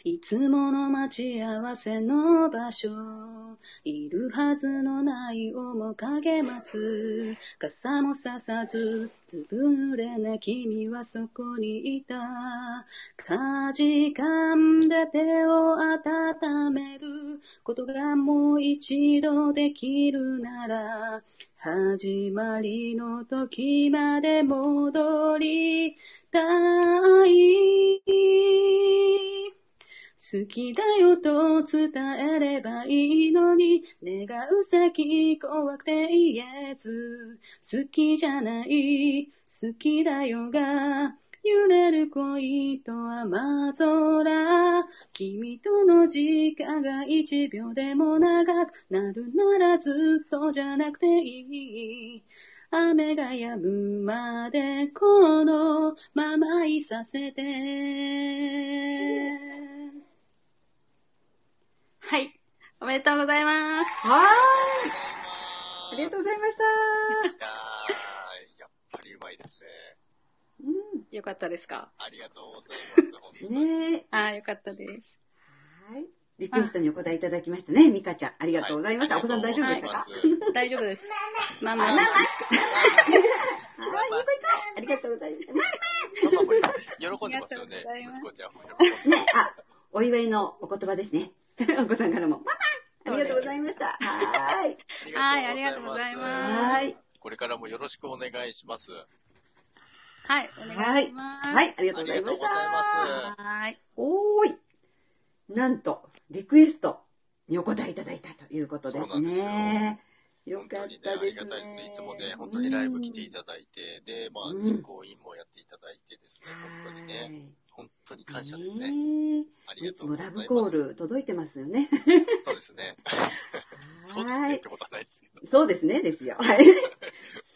Speaker 14: いつもの待ち合わせの場所、いるはずのない面影待つ。傘もささず、ずぶ濡れな君はそこにいた。かじかんで手を温めることがもう一度できるなら、始まりの時まで戻りたい。好きだよと伝えればいいのに、願う先怖くて言えず、好きじゃない、好きだよが、揺れる恋と雨空。君との時間が一秒でも長くなるならずっとじゃなくていい。雨が止むまでこのままいさせて。はい。おめでとうございます。
Speaker 2: はーい。ありがとうございました。
Speaker 4: いやーやっぱりうまいですね。
Speaker 14: よかったですか？
Speaker 4: ありがとうございます。本当に
Speaker 2: ねえ。
Speaker 14: あーよかったです。
Speaker 2: はい。リクエストにお答えいただきましたね。ミカちゃん、ありがとうございました。お子さん大丈夫でしたか
Speaker 14: 大丈夫です。ママ。
Speaker 2: あママ。ありがとうございます。
Speaker 4: ママも喜んでますよね
Speaker 14: ありがとうござい。ます
Speaker 4: 息子ちゃんも喜んで
Speaker 2: ね、あ、お祝いのお言葉ですね。お子さんからも。ママありがとうございました。はーい。
Speaker 14: はい、ありがとうございます。
Speaker 2: はーい。
Speaker 4: これからもよろしくお願いします。
Speaker 14: はい、お願いします。
Speaker 2: はい、ありがとうございました。
Speaker 4: ありがとうございます
Speaker 14: はい。
Speaker 2: おーい。なんと、リクエストにお答えいただいたということですね。よかっ
Speaker 4: 本当にね、あ
Speaker 2: たです
Speaker 4: りがたいです。いつもね、
Speaker 2: ね。
Speaker 4: 本当にライブ来ていただいて、で、まあ、
Speaker 2: うん
Speaker 4: 実行委員もやっていただいてですね、本当にね、本当に感謝ですね。あり
Speaker 2: い
Speaker 4: がとうございます。
Speaker 2: ラブコール届いてますよね。
Speaker 4: そうですね。そうですねってことはないですけど。
Speaker 2: そうですね、ですよ。はい。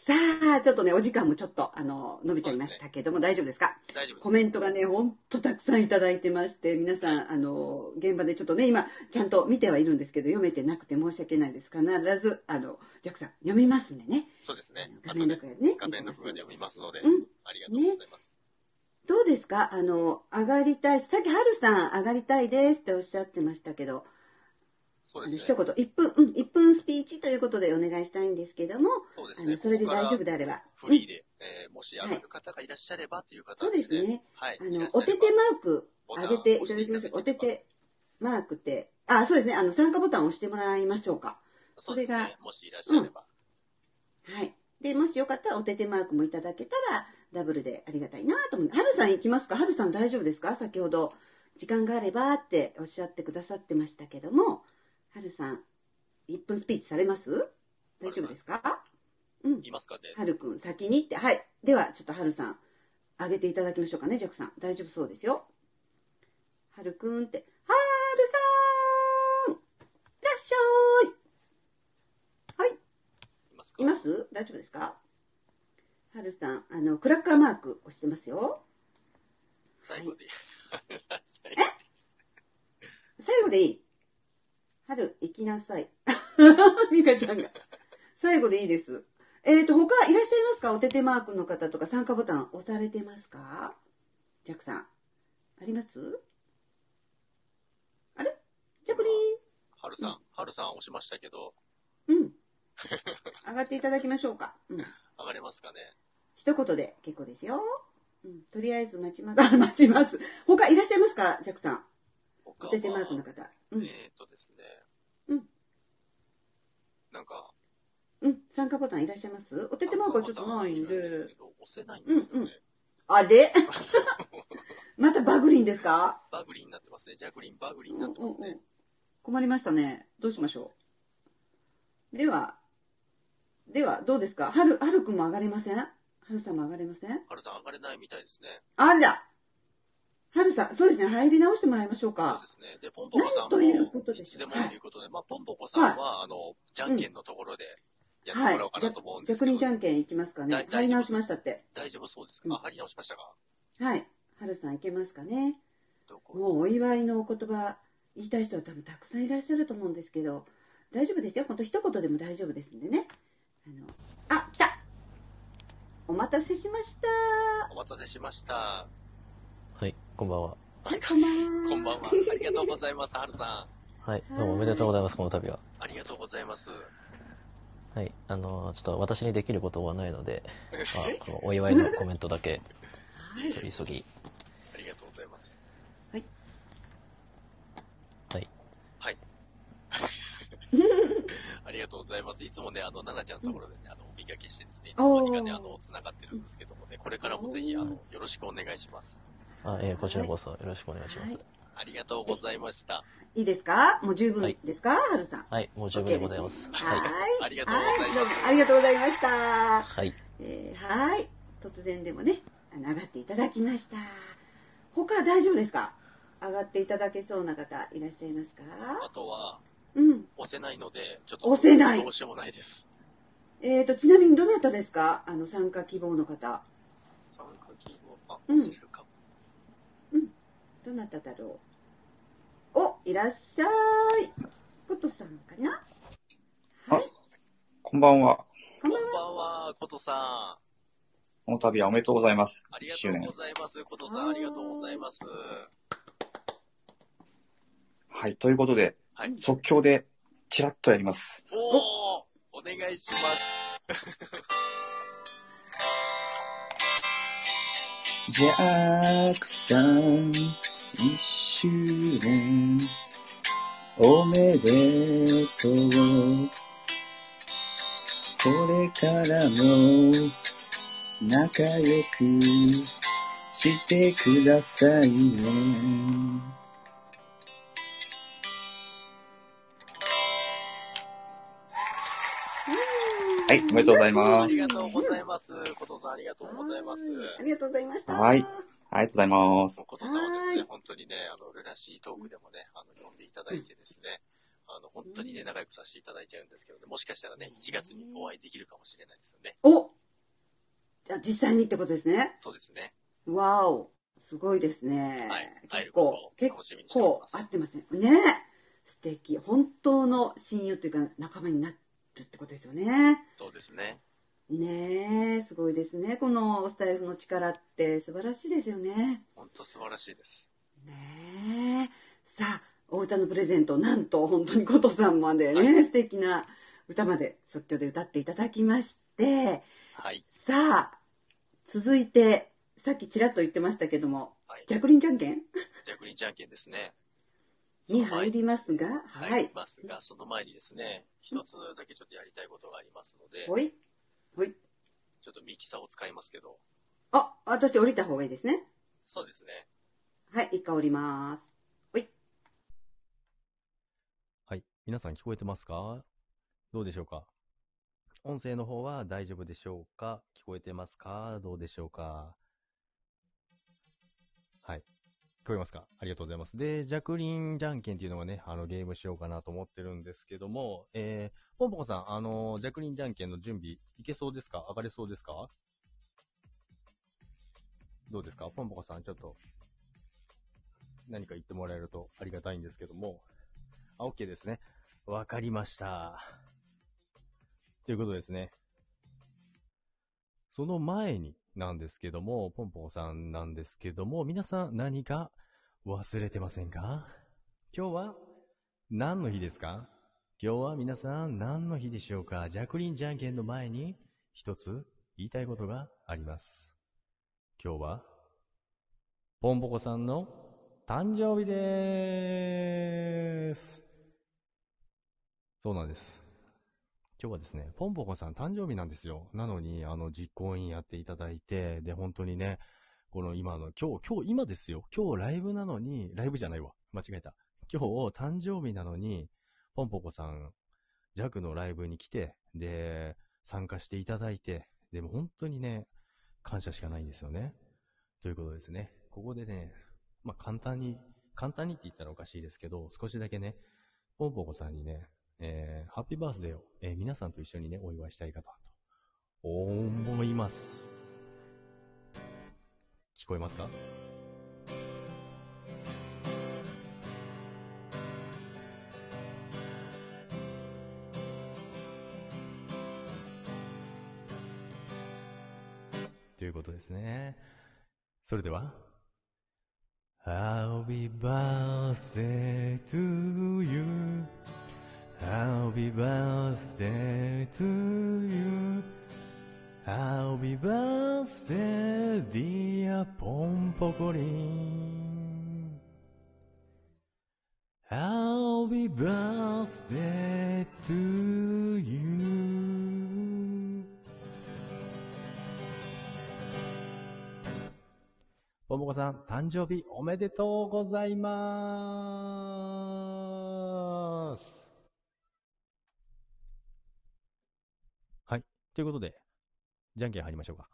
Speaker 2: さあ、ちょっとね、お時間もちょっと、あの、伸びちゃいましたけども、大丈夫ですか？
Speaker 4: 大丈夫です。
Speaker 2: コメントがね、ほんとたくさんいただいてまして、皆さん、あの、現場でちょっとね、今、ちゃんと見てはいるんですけど、読めてなくて申し訳ないです。必ず、あの、ジャックさん、読みますんでね。
Speaker 4: そうですね。
Speaker 2: 画面録画でね。
Speaker 4: 画面録画で読みますので、
Speaker 2: うん
Speaker 4: ありがとうございます。
Speaker 2: どうですか？あの、上がりたい、さっき、はるさん、上がりたいですっておっしゃってましたけど、
Speaker 4: そうですね。
Speaker 2: 一言、1分、うん、1分スピーチということでお願いしたいんですけども、
Speaker 4: そうですね。
Speaker 2: それで大丈夫であれば。
Speaker 4: フリーで、えーもし上がる方がいらっしゃればという
Speaker 2: そう
Speaker 4: 形で。
Speaker 2: ですね。
Speaker 4: はい。
Speaker 2: あのお手手マーク上げていただきましょう。お手手マークって、あ、そうですね。あの、参加ボタンを押してもらいましょうか。
Speaker 4: そ
Speaker 2: れ
Speaker 4: ね。もしいらっしゃれば。
Speaker 2: はい。で、もしよかったらお手手マークもいただけたら、ダブルでありがたいなと思う。はるさん行きますか？はるさん大丈夫ですか？先ほど、時間があればっておっしゃってくださってましたけども、はるさん、1分スピーチされます？大丈夫ですか？うん。
Speaker 4: いますかね。
Speaker 2: はるくん、先にって。はい。では、ちょっとはるさん、上げていただきましょうかね、ジャックさん。大丈夫そうですよ。はるくんって。はるさんいらっしゃいはい。
Speaker 4: います
Speaker 2: います？大丈夫ですか？はるさん、あの、クラッカーマーク押してますよ。
Speaker 4: 最後で。最
Speaker 2: 最後でいい？はる、行きなさい。みかちゃんが。最後でいいです。えっ、と、他いらっしゃいますか？お手手マークの方とか参加ボタン押されてますか？ジャックさん。あります？あれ？ジャクリ
Speaker 4: はるさん、はるさん押しましたけど、
Speaker 2: ーン。うん。上がっていただきましょうか。うん。
Speaker 4: 上がれますかね？
Speaker 2: 一言で結構ですよ。うん。とりあえず待ちます。あ、待ちます。他いらっしゃいますか？ジャックさん。お
Speaker 4: 他は
Speaker 2: 手手マークの方。うん。
Speaker 4: えっ、とですね。
Speaker 2: うん。
Speaker 4: なんか、
Speaker 2: うん。参加ボタンいらっしゃいます？お手手マークはちょっとないんで。
Speaker 4: ですけど、押せないんですよね。
Speaker 2: あれ？またバグリンですか？
Speaker 4: バグリになってますね。ジャクリン、バグリになってますね。
Speaker 2: 困りましたね。どうしましょう？では、では、どうですか？はる、はるくんも上がれません？はるさんも上がれません？
Speaker 4: はるさん上がれないみたいですね。
Speaker 2: あれだはるさん、そうですね。入り直してもらいましょうか。
Speaker 4: ですね。で、ポンポコさんも、
Speaker 2: ということ
Speaker 4: いつでもということで、まあ、ポンポコさんは、あの、じゃんけんのところでやってもらおうかなと思うんですけど、
Speaker 2: リンじゃんけんいきますかね。
Speaker 4: だ
Speaker 2: 入り直しましたって。
Speaker 4: 大丈夫そうですか、あ、張り直しましたか
Speaker 2: はい。はるさんいけますかね。もうお祝いのお言葉言いたい人は多分たくさんいらっしゃると思うんですけど、大丈夫ですよ。ほんと一言でも大丈夫ですんでね。あの、お待たせしました。
Speaker 4: お待たせしました。
Speaker 15: はい、こんばんは。
Speaker 2: はい、こんばんは。
Speaker 4: こんばんは。ありがとうございます、はるさん。
Speaker 15: はい、どうもおめでとうございます、この度は。
Speaker 4: ありがとうございます。
Speaker 15: はい、あの、ちょっと私にできることはないので、まあ、このお祝いのコメントだけ、取り急ぎ。
Speaker 4: ありがとうございます。
Speaker 2: はい。
Speaker 15: はい。
Speaker 4: はい。ありがとうございます。いつもね、あの、奈々ちゃんのところでね、あの、お見かけしてですね、いつの間にかね、あの、繋がってるんですけどもね、これからもぜひ、あの、よろしくお願いします。
Speaker 15: あ、えーこちらこそよろしくお願いします。
Speaker 4: ありがとうございました。
Speaker 2: いいですか？もう十分ですか、はるさん。
Speaker 15: はい、もう十分でございます。
Speaker 2: はい。
Speaker 4: ありがとうございます
Speaker 2: ありがとうございました。
Speaker 15: はい。
Speaker 2: えーはい。突然でもね、上がっていただきました。他大丈夫ですか？上がっていただけそうな方いらっしゃいますか？
Speaker 4: あとは、
Speaker 2: うん。
Speaker 4: 押せないので、ちょっと、
Speaker 2: 押せない
Speaker 4: どうしようもないです。
Speaker 2: えーと、ちなみにどなたですか？あの、参加希望の方。
Speaker 4: 参加希望、あ、
Speaker 2: うん
Speaker 4: 押せるかも。
Speaker 2: どなただろう？お、いらっしゃい。ことさんかな？
Speaker 16: こんばんは。
Speaker 4: こんばんは、ことさ
Speaker 16: この度はおめでとうございます。
Speaker 4: ん。あり
Speaker 16: 1周年
Speaker 4: がとうご。ざいます、ことさん。ありがとうございます。
Speaker 16: はい。ということで、
Speaker 4: はい
Speaker 16: 即興でチラッとやります。
Speaker 4: おーお願いします。
Speaker 16: ジャックさん、一周年、おめでとう。これからも、仲良くしてくださいね。はい、おめでとうござい
Speaker 4: あ
Speaker 16: ます
Speaker 4: り。がとうございます。ことさん、ありがとうございます。
Speaker 2: ありがとうございました。
Speaker 16: はい。ありがとうございます。
Speaker 4: ことさんはですね、本当にね、あの、俺らしいトークでもね、あの、呼んでいただいてですね、あの、本当にね、仲良くさせていただいてるんですけどね、もしかしたらね、1月にお会いできるかもしれないですよね。
Speaker 2: おあ実際にってことですね。
Speaker 4: そうですね。
Speaker 2: わお。すごいですね。
Speaker 4: 会え
Speaker 2: 結構結構合ってますね。ね素敵。本当の親友というか仲間になるってことですよね。
Speaker 4: そうですね。
Speaker 2: ねえ、すごいですね。このスタイフの力って素晴らしいですよね。
Speaker 4: 本当素晴らしいです。
Speaker 2: ねえ。さあ、お歌のプレゼント、なんと本当に琴さんまでね、素敵な歌まで即興で歌っていただきまして、
Speaker 4: はい。
Speaker 2: さあ、続いて、さっきちらっと言ってましたけども、ジャクリンじゃんけん？
Speaker 4: ジャクリンじゃんけんですね。
Speaker 2: に入りますが、はい
Speaker 4: 入り。ますが、その前にですね、一つだけちょっとやりたいことがありますので、
Speaker 2: ほい。ほい。
Speaker 4: ちょっとミキサーを使いますけど、
Speaker 2: あ、私降りた方がいいですね。
Speaker 4: そうですね。
Speaker 2: はい、一回降ります。
Speaker 1: はい。皆さん聞こえてますか？どうでしょうか？音声の方は大丈夫でしょうか？聞こえてますか？どうでしょうか？はい。聞こえますか？ありがとうございます。で、ジャクリンじゃんけんっていうのがね、あの、ゲームしようかなと思ってるんですけども、えー、ポンポコさん、あの、ジャクリンじゃんけんの準備、いけそうですか？上がれそうですか？どうですか？ポンポコさん、ちょっと、何か言ってもらえるとありがたいんですけども、あ、OK ですね。わかりました。ということですね。その前になんですけども、ポンポンさんなんですけども、皆さん何か忘れてませんか？今日は何の日ですか？今日は皆さん何の日でしょうか？ジャクリンじゃんけんの前に一つ言いたいことがあります。今日は、ポンポコさんの誕生日でーす。そうなんです。今日はですね、ポンポコさん誕生日なんですよ。なのに、あの、実行委員やっていただいて、で、本当にね、この今の、今日、今日、今ですよ。今日ライブなのに、ライブじゃないわ。間違えた。今日、誕生日なのに、ポンポコさん、ジャクのライブに来て、で、参加していただいて、でも本当にね、感謝しかないんですよね。ということですね。ここでね、まあ、簡単に、簡単にって言ったらおかしいですけど、少しだけね、ポンポコさんにね、えー、ハッピーバースデーを、えー皆さんと一緒にね、お祝いしたいかと、思います。聞こえますか？ということですね。それでは、Happy birthday to you. Happy birthday to you. Happy birthday, dear ポンポコリン。Happy birthday to you. ポンポコさん、誕生日おめでとうございます。はい。ということで、じゃんけん入りましょうか。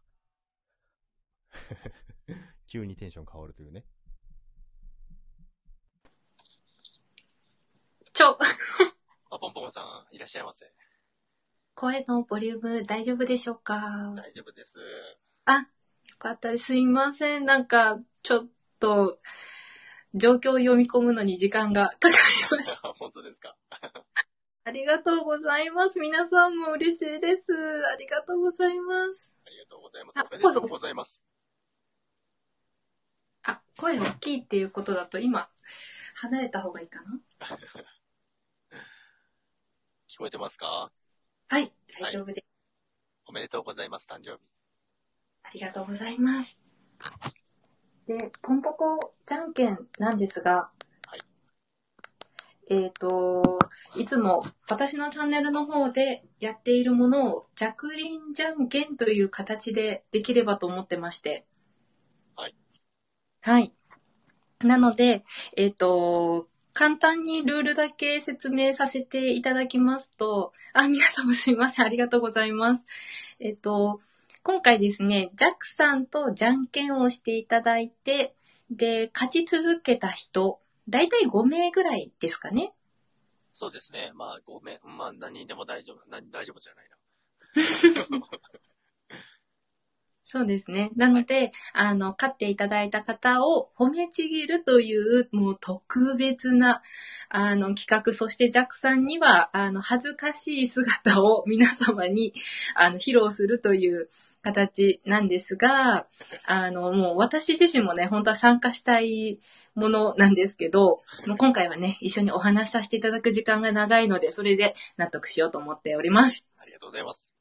Speaker 1: 急にテンション変わるというね。
Speaker 17: ちょ、
Speaker 4: あ、ポンポコさん、いらっしゃいませ。
Speaker 17: 声のボリューム大丈夫でしょうか？
Speaker 4: 大丈夫です。
Speaker 17: あ、よかったです。すいません。なんか、ちょっと、状況を読み込むのに時間がかかりました。
Speaker 4: あ、本当ですか？
Speaker 17: ありがとうございます。皆さんも嬉しいです。ありがとうございます。
Speaker 4: ありがとうございます。
Speaker 17: あ
Speaker 4: おめでとうございます。
Speaker 17: あ、声大きいっていうことだと今、離れた方がいいかな？
Speaker 4: 聞こえてますか？
Speaker 17: はい、大丈夫です。
Speaker 4: おめでとうございます、誕生日。
Speaker 17: ありがとうございます。で、ポンポコじゃんけんなんですが、えっ、と、いつも私のチャンネルの方でやっているものを、ジャクリンじゃんけんという形でできればと思ってまして。
Speaker 4: はい。
Speaker 17: はい。なので、えっ、と、簡単にルールだけ説明させていただきますと、あ、皆様すいません。ありがとうございます。えっ、と、今回ですね、ジャックさんとじゃんけんをしていただいて、で、勝ち続けた人、だいたい5名ぐらいですかね。
Speaker 4: そうですね。まあ、ごめん。まあ、何人でも大丈夫。何大丈夫じゃないな。
Speaker 17: そうですね。なので、あの、勝っていただいた方を褒めちぎるという、もう特別な、あの、企画、そしてジャックさんには、あの、恥ずかしい姿を皆様に、あの、披露するという形なんですが、あの、もう私自身もね、本当は参加したいものなんですけど、もう今回はね、一緒にお話しさせていただく時間が長いので、それで納得しようと思っております。
Speaker 4: ありがとうございます。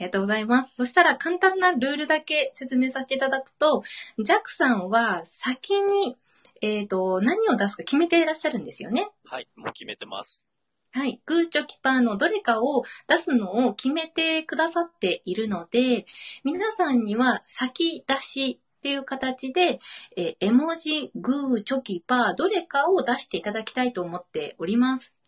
Speaker 17: りがとうございます。そしたら簡単なルールだけ説明させていただくと、ジャックさんは先に、えっ、と、何を出すか決めていらっしゃるんですよね。
Speaker 4: はい、もう決めてます。
Speaker 17: はい。グーチョキパーのどれかを出すのを決めてくださっているので、皆さんには先出しっていう形で、えー絵文字、グー、チョキ、パー、どれかを出していただきたいと思っております。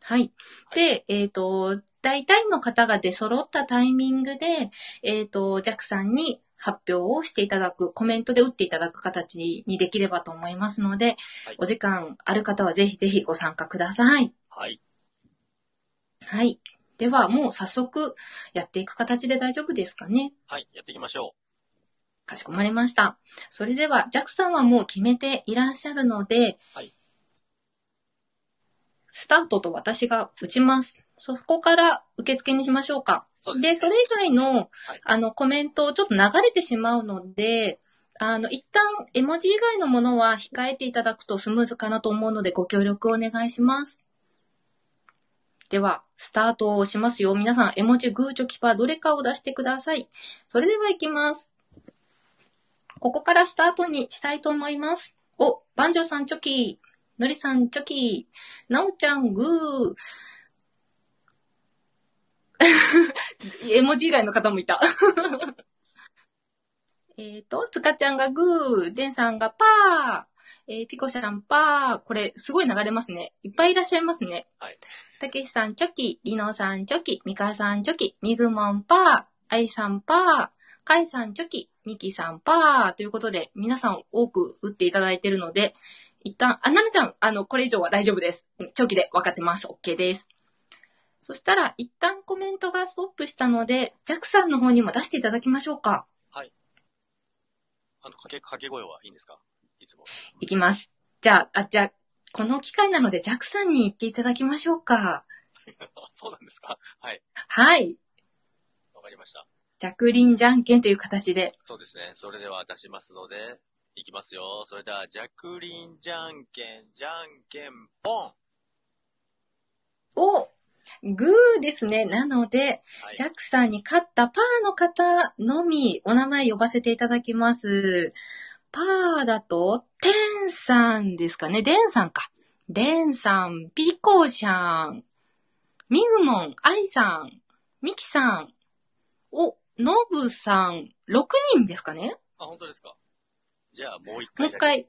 Speaker 17: はい。で、えっ、と、大体の方が出揃ったタイミングで、えっ、と、ジャックさんに発表をしていただく、コメントで打っていただく形にできればと思いますので、お時間ある方はぜひぜひご参加ください。
Speaker 4: はい。
Speaker 17: はい。では、もう早速やっていく形で大丈夫ですかね。
Speaker 4: はい、やっていきましょ
Speaker 17: かしこまりました。それでは、ジャックさんはもう決めていらっしゃるので、
Speaker 4: はい
Speaker 17: スタートと私が打ちます。そこから受付にしましょうか。でそれ以外の、あの、コメントをちょっと流れてしまうので、あの、一旦絵文字以外のものは控えていただくとスムーズかなと思うのでご協力お願いします。では、スタートをしますよ。皆さん、絵文字、グーチョキパー、どれかを出してください。それでは行きます。ここからスタートにしたいと思います。お、バンジョーさんチョキ、のりさんチョキ、なおちゃんグー。絵文字以外の方もいた。えっと、つかちゃんがグー、でんさんがパー、えーピコシャンパー、これすごい流れますね。いっぱいいらっしゃいますね。
Speaker 4: はい。
Speaker 17: たけしさんチョキ、りのさんチョキ、みかさんチョキ、みぐもんパー、あいさんパー、かいさんチョキ、みきさんパーということで、皆さん多く打っていただいているので、一旦、あ、ななちゃん、あの、これ以上は大丈夫です。チョキで分かってます。OK です。そしたら、一旦コメントがストップしたので、ジャックさんの方にも出していただきましょうか。
Speaker 4: はい。あの、掛け、掛け声はいいんですか？いつも。
Speaker 17: いきます。じゃあ、あ、じゃあ、この機会なので、ジャックさんに言っていただきましょうか。
Speaker 4: あ そうなんですか？はい。
Speaker 17: はい。
Speaker 4: わかりました。
Speaker 17: ジャクリンじゃんけんという形で。
Speaker 4: そうですね。それでは出しますので、いきますよ。それでは、ジャクリンじゃんけん、じゃんけんぽん。
Speaker 17: おグーですね。なので、ジャックさんに勝ったパーの方のみお名前呼ばせていただきます。パーだと、テンさんですかね。デンさんか。デンさん、ピコシャン、ミグモン、アイさん、ミキさん、お、ノブさん、6人ですかね
Speaker 4: あ、本当ですかじゃあ、もう一
Speaker 17: もう
Speaker 4: 回だけ。
Speaker 17: 一回、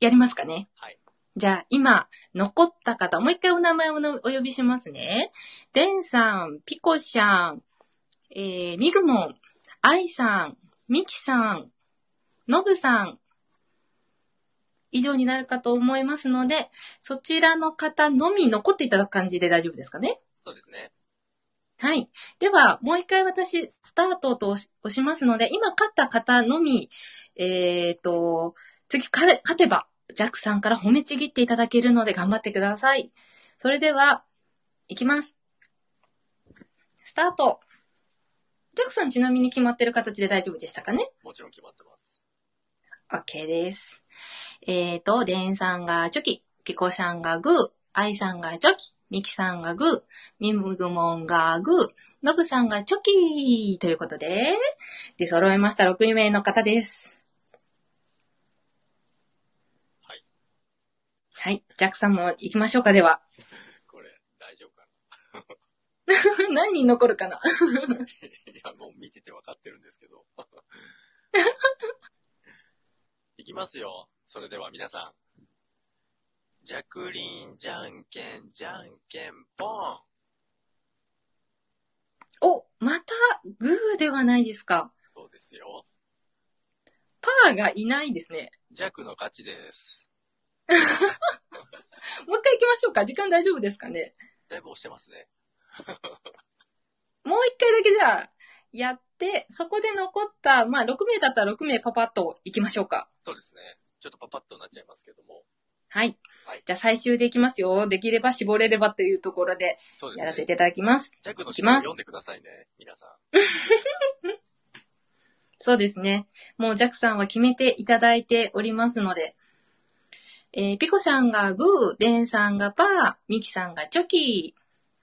Speaker 17: やりますかね。
Speaker 4: はい。
Speaker 17: じゃあ、今、残った方、もう一回お名前をのお呼びしますね。デンさん、ピコシャン、えー、ミグモン、アイさん、ミキさん、ノブさん、以上になるかと思いますので、そちらの方のみ残っていただく感じで大丈夫ですかね？
Speaker 4: そうですね。
Speaker 17: はい。では、もう一回私、スタートと押しますので、今勝った方のみ、えっ、と、次勝てば、ジャックさんから褒めちぎっていただけるので頑張ってください。それでは、いきます。スタート。ジャックさんちなみに決まってる形で大丈夫でしたかね？
Speaker 4: もちろん決まってます。
Speaker 17: ?OK です。えっ、と、デンさんがチョキ、ピコさんがグー、アイさんがチョキ、ミキさんがグー、ミムグモンがグー、ノブさんがチョキということで、で、揃いました6名の方です。
Speaker 4: はい。
Speaker 17: はい。ジャックさんも行きましょうか、では。
Speaker 4: これ、大丈夫か
Speaker 17: 何人残るかな？
Speaker 4: な いや、もう見てて分かってるんですけど。いきますよ。それでは皆さん。ジャクリン、じゃんけん、じゃんけんぽん。
Speaker 17: お、またグーではないですか。
Speaker 4: そうですよ。
Speaker 17: パーがいないですね。
Speaker 4: ジャクの勝ちです。
Speaker 17: もう一回行きましょうか。時間大丈夫ですかね？
Speaker 4: だいぶ押してますね。
Speaker 17: もう一回だけじゃあ、やって、そこで残った、まあ6名だったら6名パパッと行きましょうか。
Speaker 4: そうですね。ちょっとパパッとなっちゃいますけども。
Speaker 17: はい。じゃあ最終でいきますよ。できれば絞れればというところで。やらせていただきます。
Speaker 4: ジャクの
Speaker 17: いきます
Speaker 4: 詩を読んでくださいね。皆さん。
Speaker 17: そうですね。もうジャックさんは決めていただいておりますので、えーピコさんがグー、デンさんがパー、ミキさんがチョキ、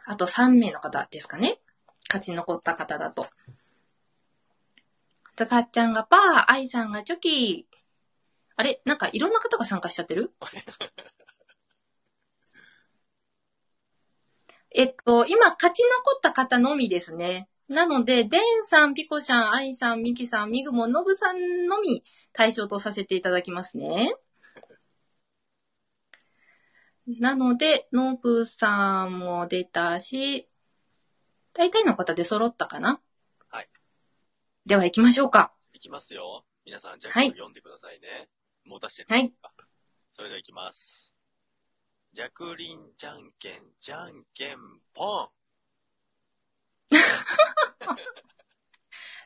Speaker 17: あと3名の方ですかね。勝ち残った方だと。つかっちゃんがパー、愛さんがチョキ。あれ？なんかいろんな方が参加しちゃってる？えっと、今、勝ち残った方のみですね。なので、デンさん、ピコちゃん、アイさん、ミキさん、ミグモ、ノブさんのみ対象とさせていただきますね。なので、ノブさんも出たし、大体の方で揃ったかな？
Speaker 4: はい。
Speaker 17: では行きましょうか。
Speaker 4: いきますよ。皆さん、じゃあ
Speaker 17: はい
Speaker 4: 読んでくださいね。もう出してる
Speaker 17: はい。
Speaker 4: それではいきます。ジャクリン、じゃんけん、じゃんけん、ポン。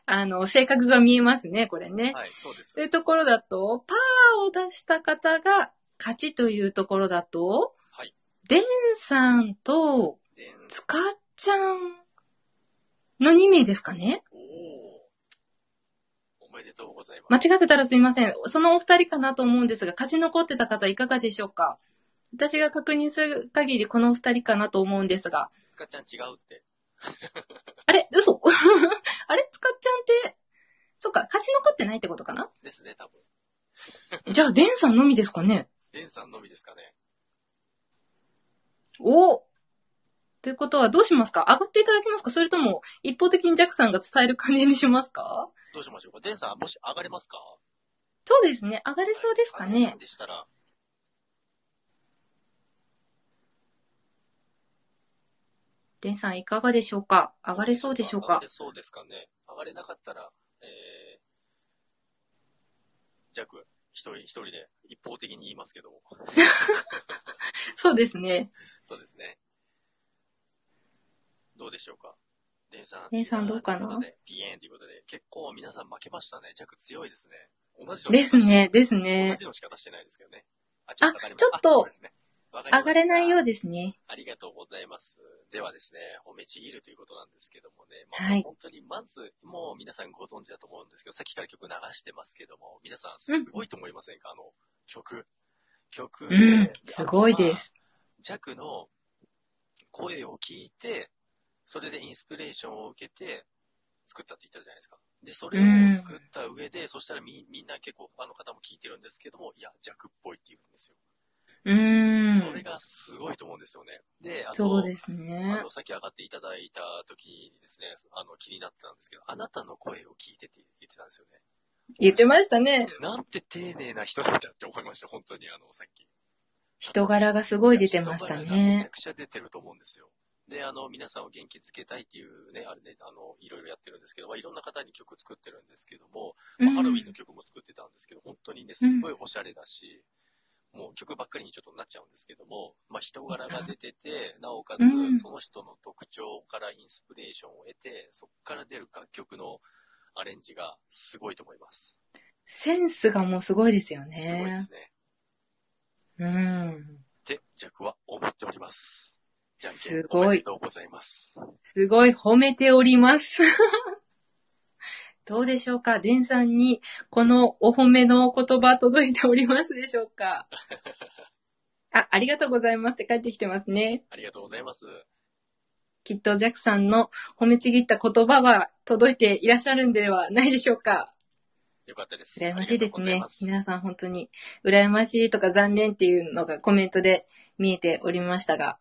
Speaker 17: あの、性格が見えますね、これね。
Speaker 4: はい、そうです。
Speaker 17: というところだと、パーを出した方が勝ちというところだと、
Speaker 4: はい。
Speaker 17: デンさんと、つかっちゃんの2名ですかね？
Speaker 4: おめでとうございます。
Speaker 17: 間違ってたらすいません。そのお二人かなと思うんですが、勝ち残ってた方いかがでしょうか？私が確認する限りこのお二人かなと思うんですが。
Speaker 4: つかちゃん違うって。
Speaker 17: あれ？嘘 あれ？つかっちゃんって、そっか、勝ち残ってないってことかな？
Speaker 4: ですね、多分。
Speaker 17: じゃあ、デンさんのみですかね？
Speaker 4: デンさんのみですかね。
Speaker 17: おということはどうしますか？上がっていただけますか？それとも一方的にジャックさんが伝える感じにしますか？
Speaker 4: どうしましょうか？デンさん、もし上がれますか？
Speaker 17: そうですね。上がれそうですかね。
Speaker 4: でしたら、
Speaker 17: デンさんいかがでしょうか？上がれそうでしょうか？
Speaker 4: 上がれそうですかね。上がれなかったら、えー、ジャク、一人一人で一方的に言いますけども。
Speaker 17: そうですね。
Speaker 4: そうですね。どうでしょうか？デンさん。
Speaker 17: デンさんどうかな？
Speaker 4: ピエンということで、結構皆さん負けましたね。ジャク強いですね。同じの
Speaker 17: ですね、です
Speaker 4: 同
Speaker 17: ね。
Speaker 4: じのしか出してないですけどね。あ、
Speaker 17: あ、ちょっと
Speaker 4: すね
Speaker 17: 上がれないようですね。
Speaker 4: ありがとうございます。ではですね、褒めちぎるということなんですけどもね、まあ
Speaker 17: はい
Speaker 4: 本当にまず、もう皆さんご存知だと思うんですけど、さっきから曲流してますけども、皆さんすごいと思いませんか、あの、曲。曲で、
Speaker 17: うん、すごいです。
Speaker 4: ジャクの声を聞いて、それでインスピレーションを受けて作ったって言ったじゃないですか。で、それを作った上で、そしたらみみんな結構他の方も聞いてるんですけども、いや、ジャクっぽいって言う。
Speaker 17: うーん。
Speaker 4: それがすごいと思うんですよね。で、あと、
Speaker 17: そうですね
Speaker 4: あの、さっき上がっていただいた時にですね、あの、気になってたんですけど、あなたの声を聞いてって言ってたんですよね。
Speaker 17: 言ってましたね。
Speaker 4: なんて丁寧な人なんだって思いました、本当に、あの、さっき。
Speaker 17: 人柄がすごい出てました
Speaker 4: めちゃ
Speaker 17: ね。
Speaker 4: くちゃ出てると思うんですよ。で、あの、皆さんを元気づけたいっていうね、あれね、あの、いろいろやってるんですけど、まあ、いろんな方に曲作ってるんですけども、まあ
Speaker 17: うん
Speaker 4: ハロウィンの曲も作ってたんですけど、本当にね、すごいおしゃれだし、もう曲ばっかりにちょっとなっちゃうんですけども、まあ、人柄が出てて、なおかつ
Speaker 17: うん、
Speaker 4: その人の特徴からインスピレーションを得て、そこから出る楽曲のアレンジがすごいと思います。
Speaker 17: センスがもうすごいですよ
Speaker 4: すごいで
Speaker 17: ね。
Speaker 4: すね。
Speaker 17: うん。
Speaker 4: って、ジャックは思っております。じゃんけん
Speaker 17: すごい
Speaker 4: おめでとうございます。
Speaker 17: すごい褒めております。どうでしょうか？デンさんにこのお褒めのお言葉届いておりますでしょうか？あ、ありがとうございますって帰ってきてますね。
Speaker 4: ありがとうございます。
Speaker 17: きっとジャックさんの褒めちぎった言葉は届いていらっしゃるんではないでしょうか？
Speaker 4: よかったです。
Speaker 17: 羨ましいですね。
Speaker 4: す
Speaker 17: 皆さん本当に羨ましいとか残念っていうのがコメントで見えておりましたが。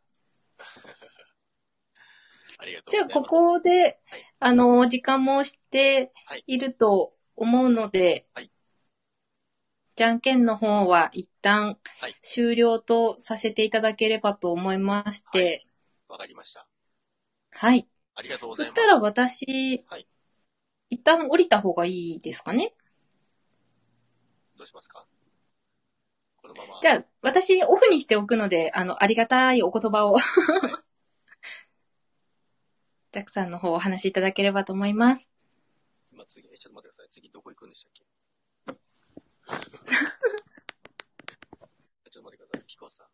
Speaker 4: ありがとうご
Speaker 17: じゃあ、
Speaker 4: ざいます。
Speaker 17: ここで、あの、時間もしてい。ると思うので、じゃんけんの方は一旦終了とさせていただければと思いまして、
Speaker 4: わかりました。
Speaker 17: はい。
Speaker 4: ありがとうございます。
Speaker 17: そしたら私、
Speaker 4: はい。
Speaker 17: 一旦降りた方がいいですかね？
Speaker 4: どうしますか？このまま。
Speaker 17: じゃあ、私、オフにしておくので、あの、ありがたいお言葉を、ジャックさんの方お話しいただければと思います。
Speaker 4: 今次、えちょっと待ってください。次どこ行くんでしたっけ？ちょっと待ってください。ピコさん。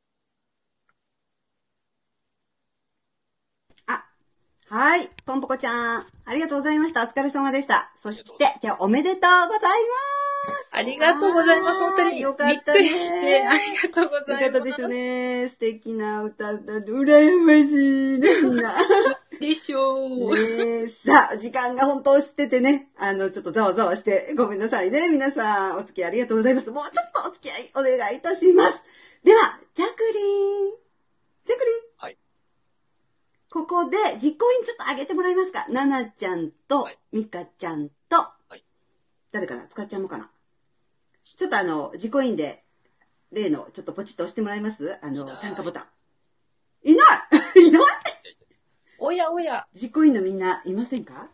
Speaker 2: はい。ポンポコちゃん、ありがとうございました。お疲れ様でした。そして、じゃあおめでとうございます。
Speaker 17: ありがとうございます。本当に、
Speaker 2: よか
Speaker 17: びっ
Speaker 2: たね
Speaker 17: りして、ありがとうございます。
Speaker 2: よかったですね。素敵な歌歌って、羨ましいですが。
Speaker 17: でしょう。
Speaker 2: さあ、時間が本当知っててね、あの、ちょっとざわざわしてごめんなさいね。皆さん、お付き合いありがとうございます。もうちょっとお付き合いお願いいたします。では、ジャクリン。ジャクリン。
Speaker 4: はい。
Speaker 2: ここで実行委員ちょっと上げてもらえますか？ナナちゃんと、ミカちゃんと、誰かなつかっちゃんもかな？ちょっとあの、実行委員で、例の、ちょっとポチッと押してもらえます？あの、参加ボタン。いない いない？
Speaker 17: おやおや。
Speaker 2: 実行委員のみんないませんか？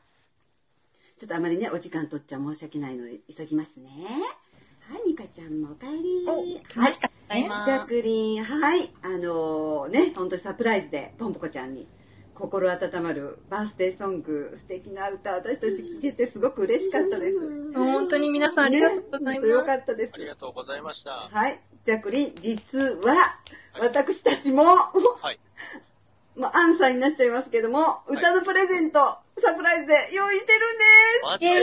Speaker 2: ちょっとあまりね、お時間取っちゃ申し訳ないので、急ぎますね。はい、ミカちゃんもお帰り。
Speaker 12: 来ました
Speaker 2: はい、ジャクリン、はい、あのね、本当にサプライズで、ポンポコちゃんに、心温まるバースデーソング、素敵な歌、私たち聴けてすごく嬉しかったです。
Speaker 17: 本当に皆さんありがとうございます。
Speaker 2: よかったです
Speaker 4: あ。りがとうございました。
Speaker 2: はい、ジャクリン、実は、私たちも、
Speaker 4: はい。
Speaker 2: まあ、アンサーになっちゃいますけども、歌のプレゼント、サプライズで用意してるんです。
Speaker 4: マジで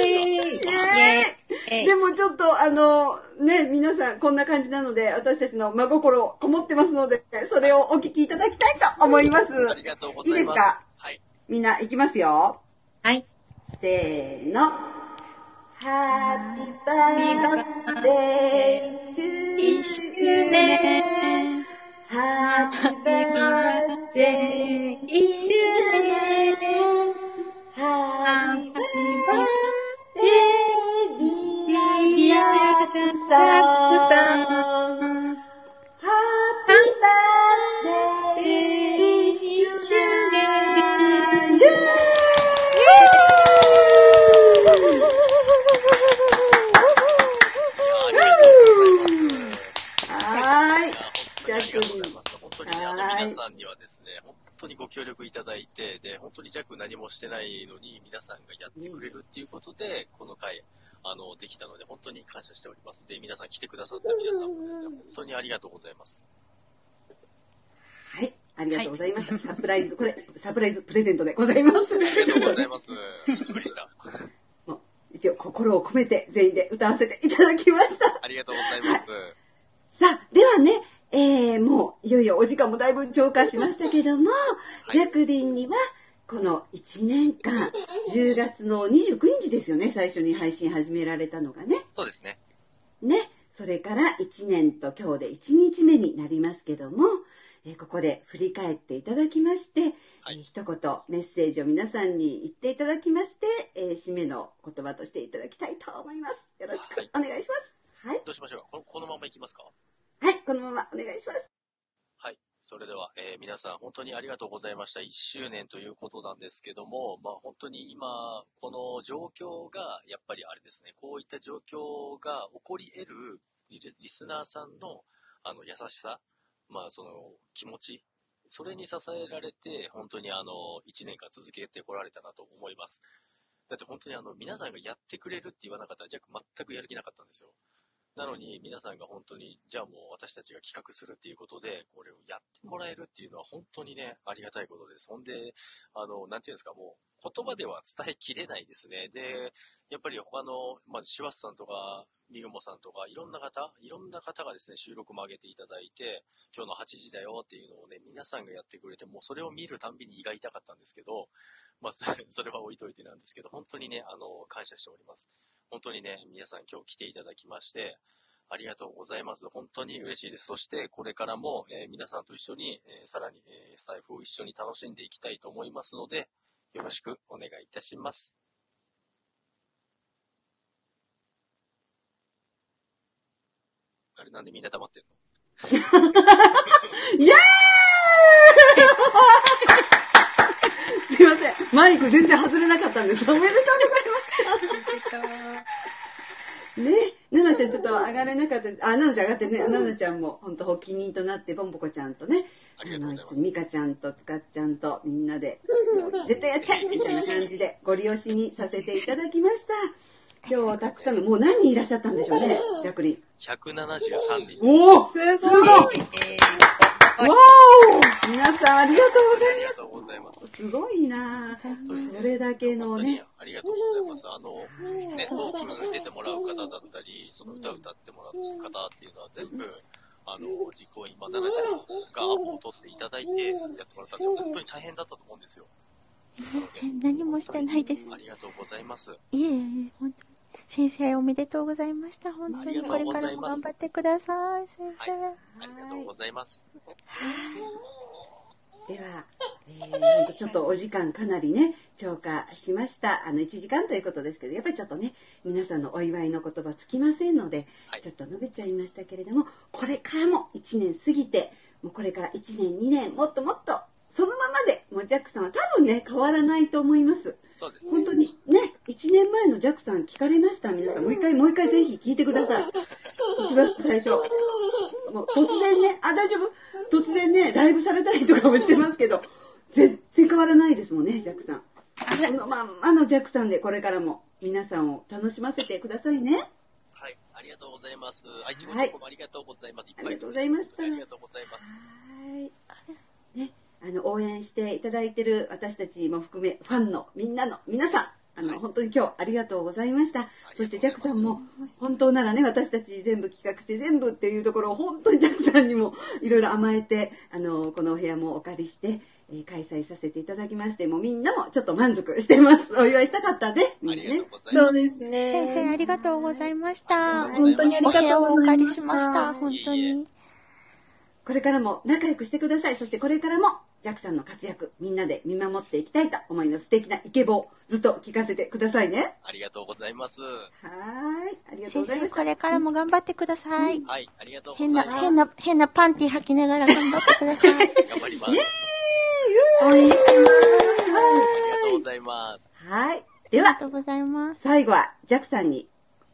Speaker 4: すか？
Speaker 2: イエーイでもちょっと、あの、ね、皆さんこんな感じなので、私たちの真心こもってますので、それをお聞きいただきたいと思います。
Speaker 4: ありがとうございます。
Speaker 2: いいですか？
Speaker 4: はい。
Speaker 2: みんな、いきますよ。
Speaker 17: はい。
Speaker 2: せーの。Happy birthday to
Speaker 17: 一周年
Speaker 2: Happy birthday
Speaker 17: 一周年
Speaker 2: Happy
Speaker 17: birthday
Speaker 2: dear
Speaker 17: ジャクさん
Speaker 2: Happy birthday
Speaker 4: 皆さんにはですね、本当にご協力いただいて、で、本当に弱何もしてないのに皆さんがやってくれるっていうことで、この回、あの、できたので、本当に感謝しております。で、皆さん来てくださった皆さんもですね、本当にありがとうございます。
Speaker 2: はい。ありがとうございました。サプライズ、これ、サプライズプレゼントでございます。
Speaker 4: ありがとうございます。びっくりした。
Speaker 2: 一応、心を込めて全員で歌わせていただきました。
Speaker 4: ありがとうございます。
Speaker 2: さあ、ではね、えー、もう、いよいよお時間もだいぶ超過しましたけども、ジャクリンには、この1年間、10月の29日ですよね、最初に配信始められたのがね。
Speaker 4: そうですね。
Speaker 2: ね、それから1年と今日で1日目になりますけども、えーここで振り返っていただきまして、えー一言メッセージを皆さんに言っていただきまして、えー締めの言葉としていただきたいと思います。よろしくお願いします。はい。
Speaker 4: どうしましょうか？このこのままいきますか？
Speaker 2: はい、このままお願いします。
Speaker 4: はい。それでは、えー皆さん本当にありがとうございました。1周年ということなんですけども、まあ本当に今、この状況が、やっぱりあれですね、こういった状況が起こり得るリリスナーさんのあの優しさ、まあその気持ち、それに支えられて、本当にあの、1年間続けてこられたなと思います。だって本当にあの、皆さんがやってくれるって言わなかったら、じゃ全くやる気なかったんですよ。なのに皆さんが本当に、じゃあもう私たちが企画するっていうことで、これをやってもらえるっていうのは本当にね、ありがたいことです。ほんで、あの、なんていうんですか、もう言葉では伝えきれないですね。で、やっぱり他の、まあ、シワスさんとか、ミグモさんとか、いろんな方、いろんな方がですね、収録も上げていただいて、今日の8時だよっていうのをね、皆さんがやってくれて、もうそれを見るたんびに胃が痛かったんですけど、まあ、それそれは置いといてなんですけど、本当にね、あの、感謝しております。本当にね、皆さん今日来ていただきまして、ありがとうございます。本当に嬉しいです。そして、これからも、えー皆さんと一緒に、えーさらに、えースタイフを一緒に楽しんでいきたいと思いますので、よろしくお願いいたします。あれ、なんでみんな黙ってんの？
Speaker 2: イエーイ すいません。マイク全然外れなかったんです。おめでとうございます。ね、ななちゃんちょっと上がれなかった。あ、ななちゃん上がってるね。ななちゃんも本当発起人となって、ポンポコちゃんとね、あの、ミカちゃんとつかっちゃんとみんなで、絶対やっちゃえみたいな感じでご利用しにさせていただきました。今日はたくさんの、もう何人いらっしゃったんでしょうね、ジャクリン。
Speaker 4: 173人です。
Speaker 2: おおすごいわお皆さんありがと
Speaker 4: ありがとうございます。
Speaker 2: うございます。すごいなそれだけのね、
Speaker 4: ありがとうございます。あの、ね、トークに出てもらう方だったり、その歌歌ってもらう方っていうのは全部、あの、実行委員、まあ、奈々ちゃんがアポを取っていただいてやってもらったんで、本当に大変だったと思うんですよ。
Speaker 18: 全何もしてないです。
Speaker 4: ありがとうございます。
Speaker 18: いえいえ、本当に。先生おめでとうございました。本当にこれからも頑張ってください、先生。
Speaker 4: ありがとうございます。
Speaker 2: では、えーちょっとお時間かなりね、超過しました。あの、1時間ということですけど、やっぱりちょっとね、皆さんのお祝いの言葉つきませんので、ちょっと伸びちゃいましたけれども、これからも1年過ぎて、もうこれから1年、2年、もっともっと、そのままで、もうジャックさんは多分ね、変わらないと思います。
Speaker 4: そうですね。
Speaker 2: 本当にね、1年前のジャックさん聞かれました皆さん、もう一回、もう一回ぜひ聞いてください。一番最初。もう突然ね、あ、大丈夫？突然ね、ライブされたりとかもしてますけど、全然変わらないですもんね、ジャックさん。このまんまのジャックさんでこれからも皆さんを楽しませてくださいね。
Speaker 4: はい、ありがとうございます。愛知ごチョコもありがとうございます。いっぱい
Speaker 2: ありがとうございました
Speaker 4: ありがとうございます。
Speaker 2: はい。ね、あの、応援していただいてる私たちも含め、ファンのみんなの皆さん、あの、本当に今日ありがとうございました。そしてジャックさんも、本当ならね、私たち全部企画して全部っていうところを本当にジャックさんにもいろいろ甘えて、あの、このお部屋もお借りして、えー開催させていただきまして、もうみんなもちょっと満足してます。お祝いしたかったで、みんなね。
Speaker 17: そうですね。
Speaker 18: 先生ありがとうございました。
Speaker 17: 本当にありがとうございました
Speaker 18: お部屋をお借りしました。本当に。
Speaker 2: これからも仲良くしてください。そしてこれからも、ジャックさんの活躍、みんなで見守っていきたいと思います。素敵なイケボをずっと聞かせてくださいね。
Speaker 4: ありがとうございます。
Speaker 2: はーい。ありがとうご
Speaker 18: 先
Speaker 2: ざいました。
Speaker 18: 生これからも頑張ってください。
Speaker 4: はい、ありがとうござい
Speaker 18: 変な、
Speaker 4: ます。
Speaker 18: 変な、変なパンティ履きながら頑張ってください。
Speaker 4: 頑張ります。
Speaker 2: 応援してます。
Speaker 4: ありがとうございます。
Speaker 2: はい。では、
Speaker 18: ありがとうございます。
Speaker 2: 最後は、ジャックさんに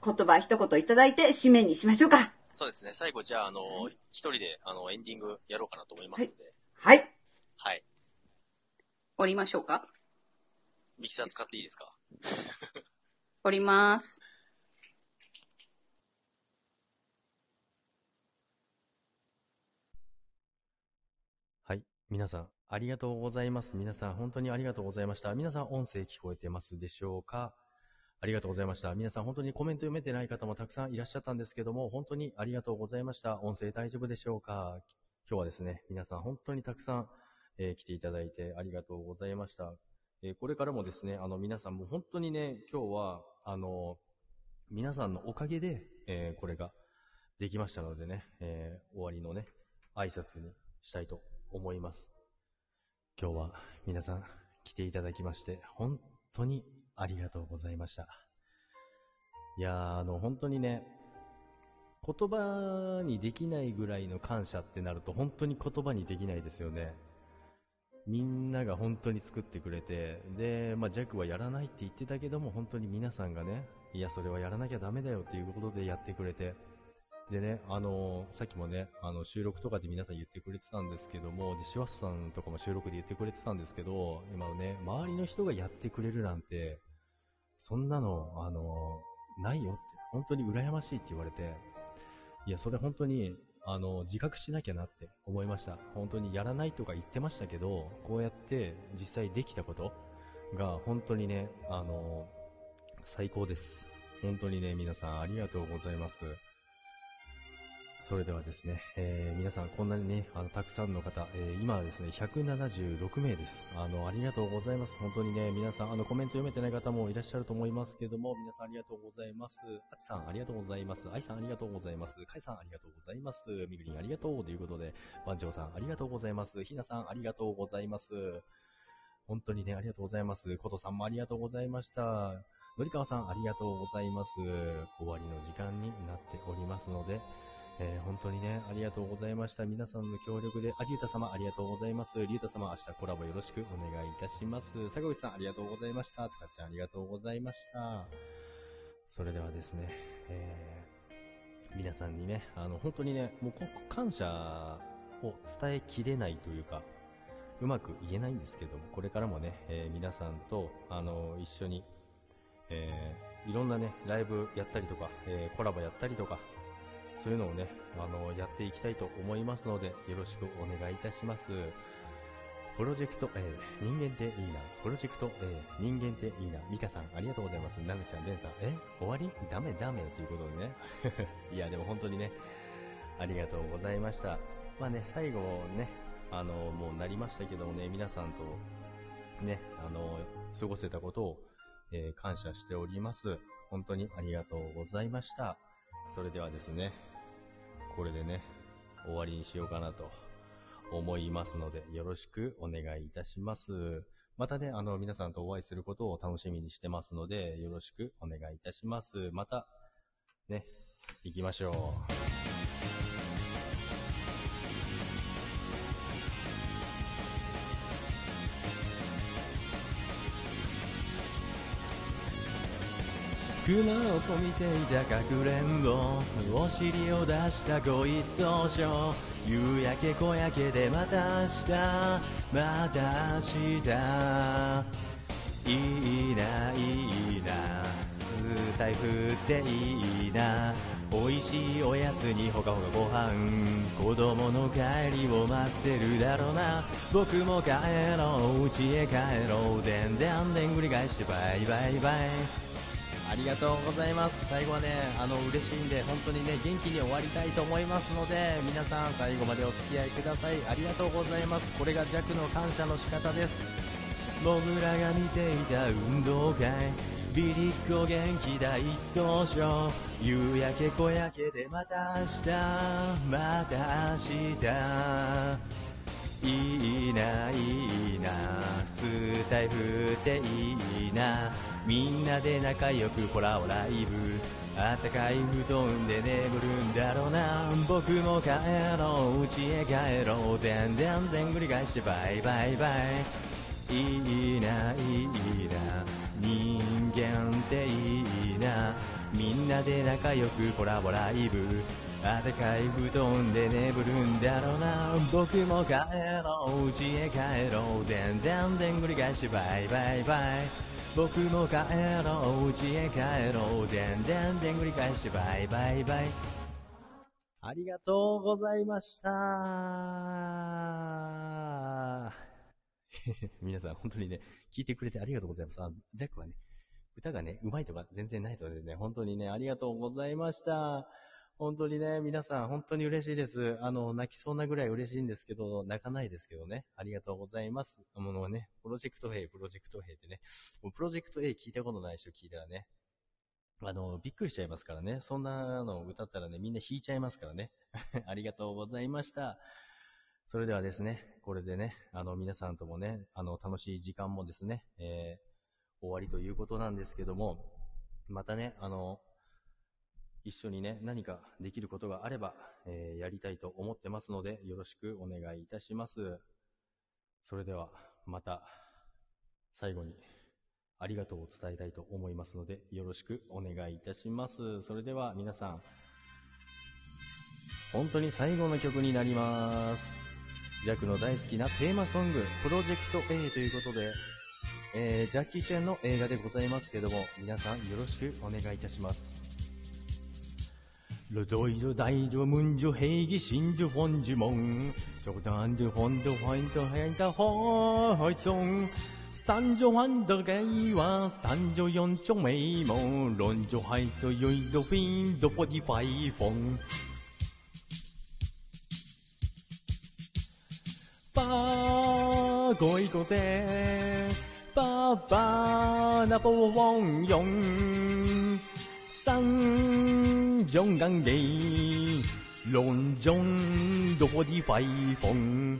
Speaker 2: 言葉一言いただいて締めにしましょうか。
Speaker 4: そうですね。最後、じゃあ、あの、一人で、あの、エンディングやろうかなと思いますので。
Speaker 2: はい。
Speaker 4: はい。
Speaker 14: 降りましょうか？
Speaker 4: ミキさん使っていいですか？
Speaker 14: 降ります。
Speaker 1: はい。皆さん、ありがとうございます。皆さん、本当にありがとうございました。皆さん、音声聞こえてますでしょうか？ありがとうございました。皆さん、本当にコメント読めてない方もたくさんいらっしゃったんですけども、本当にありがとうございました。音声大丈夫でしょうか？今日はですね、皆さん、本当にたくさん、えー来ていただいてありがとうございました。えこれからもですね、あの、皆さんも本当にね、今日は、あの、皆さんのおかげで、えこれができましたのでね、え終わりのね、挨拶にしたいと思います。今日は皆さん来ていただきまして、本当にありがとうございました。いやー、あの、本当にね、言葉にできないぐらいの感謝ってなると本当に言葉にできないですよね。みんなが本当に作ってくれて、で、まあ、ジャックはやらないって言ってたけども、本当に皆さんがね、いや、それはやらなきゃダメだよっていうことでやってくれて、でね、あのさっきもね、あの、収録とかで皆さん言ってくれてたんですけども、で、シワスさんとかも収録で言ってくれてたんですけど、今ね、周りの人がやってくれるなんて、そんなの、あのないよって、本当に羨ましいって言われて、いや、それ本当に、あの、自覚しなきゃなって思いました。本当にやらないとか言ってましたけど、こうやって実際できたことが本当にね、あの、最高です。本当にね、皆さんありがとうございます。それではですね、えー皆さんこんなにね、あの、たくさんの方、えー今はですね、176名です。あの、ありがとうございます。本当にね、皆さん、あの、コメント読めてない方もいらっしゃると思いますけども、皆さんありがとうございます。あちさんありがとうございます。あいさんありがとうございます。かいさんありがとうございます。みぐりんありがとうということで、番長さんありがとうございます。ひなさんありがとうございます。本当にね、ありがとうございます。ことさんもありがとうございました。のりかわさんありがとうございます。終わりの時間になっておりますので、えー本当にね、ありがとうございました。皆さんの協力で、あ、りゅうた様ありがとうございます。りゅうた様明日コラボよろしくお願いいたします。坂口さんありがとうございました。つかちゃんありがとうございました。それではですね、えー皆さんにね、あの、本当にね、もう感謝を伝えきれないというか、うまく言えないんですけども、これからもね、えー皆さんと、あの、一緒に、えーいろんなね、ライブやったりとか、えーコラボやったりとか、そういうのをね、あの、やっていきたいと思いますので、よろしくお願いいたします。プロジェクト A、人間っていいな。プロジェクト A、人間っていいな。ミカさん、ありがとうございます。ナヌちゃん、デンさん、え終わり？ダメダメということでね。いや、でも本当にね、ありがとうございました。まあね、最後ね、あの、もうなりましたけどもね、皆さんと、ね、あの、過ごせたことを、えー感謝しております。本当にありがとうございました。それではですね、これでね、終わりにしようかなと思いますので、よろしくお願いいたします。またね、あの、皆さんとお会いすることを楽しみにしてますので、よろしくお願いいたします。また、ね、行きましょう。雲を見ていたかくれんぼお尻を出したご一等賞夕焼け小焼けでまた明日また明日いいないいな伝え振っていいな美味しいおやつにほかほかご飯子供の帰りを待ってるだろうな僕も帰ろう家へ帰ろうでんでんでん繰り返してバイバイバイありがとうございます。最後はね、あの、嬉しいんで、本当にね、元気に終わりたいと思いますので、皆さん最後までお付き合いください。ありがとうございます。これが弱の感謝の仕方です。僕らが見ていた運動会、ビリッコ元気だ一等賞、夕焼け小焼けでまた明日、また明日。いいないいなスタイフっていいなみんなで仲良くコラボライブ。あったかい布団で眠るんだろうな。僕も帰ろう。家へ帰ろう。でんでんでん繰り返してバイバイバイ。いいないいな。人間っていいな。みんなで仲良くコラボライブ。あったかい布団で眠るんだろうな。僕も帰ろう。家へ帰ろう。でんでんでん繰り返してバイバイバイ。僕も帰ろう家へ帰ろうでんでんでん繰り返しバイバイバイありがとうございました。皆さん、本当にね、聞いてくれてありがとうございます。あジャックはね、歌がね、上手いとか全然ないのでね、本当にね、ありがとうございました。本当にね、皆さん、本当に嬉しいです。あの、泣きそうなぐらい嬉しいんですけど、泣かないですけどね、ありがとうございます。もうね、プロジェクト A、プロジェクト A ってね、もうプロジェクト A 聞いたことない人聞いたらね、あの、びっくりしちゃいますからね。そんなの歌ったらね、みんな弾いちゃいますからね。ありがとうございました。それではですね、これでね、あの、皆さんともね、あの、楽しい時間もですね、えー終わりということなんですけども、またね、あの、一緒にね、何かできることがあれば、えーやりたいと思ってますので、よろしくお願いいたします。それでは、また、最後に、ありがとうを伝えたいと思いますので、よろしくお願いいたします。それでは、皆さん、本当に最後の曲になります。ジャックの大好きなテーマソング、プロジェクト A ということで、えー、ジャッキー・チェンの映画でございますけども、皆さんよろしくお願いいたします。Là tôi cho tay, cho mình, cho hea, cho sinh, cho con, cho mộng, cho tàn, cho con, cho vay. 心中的你隆中多的威风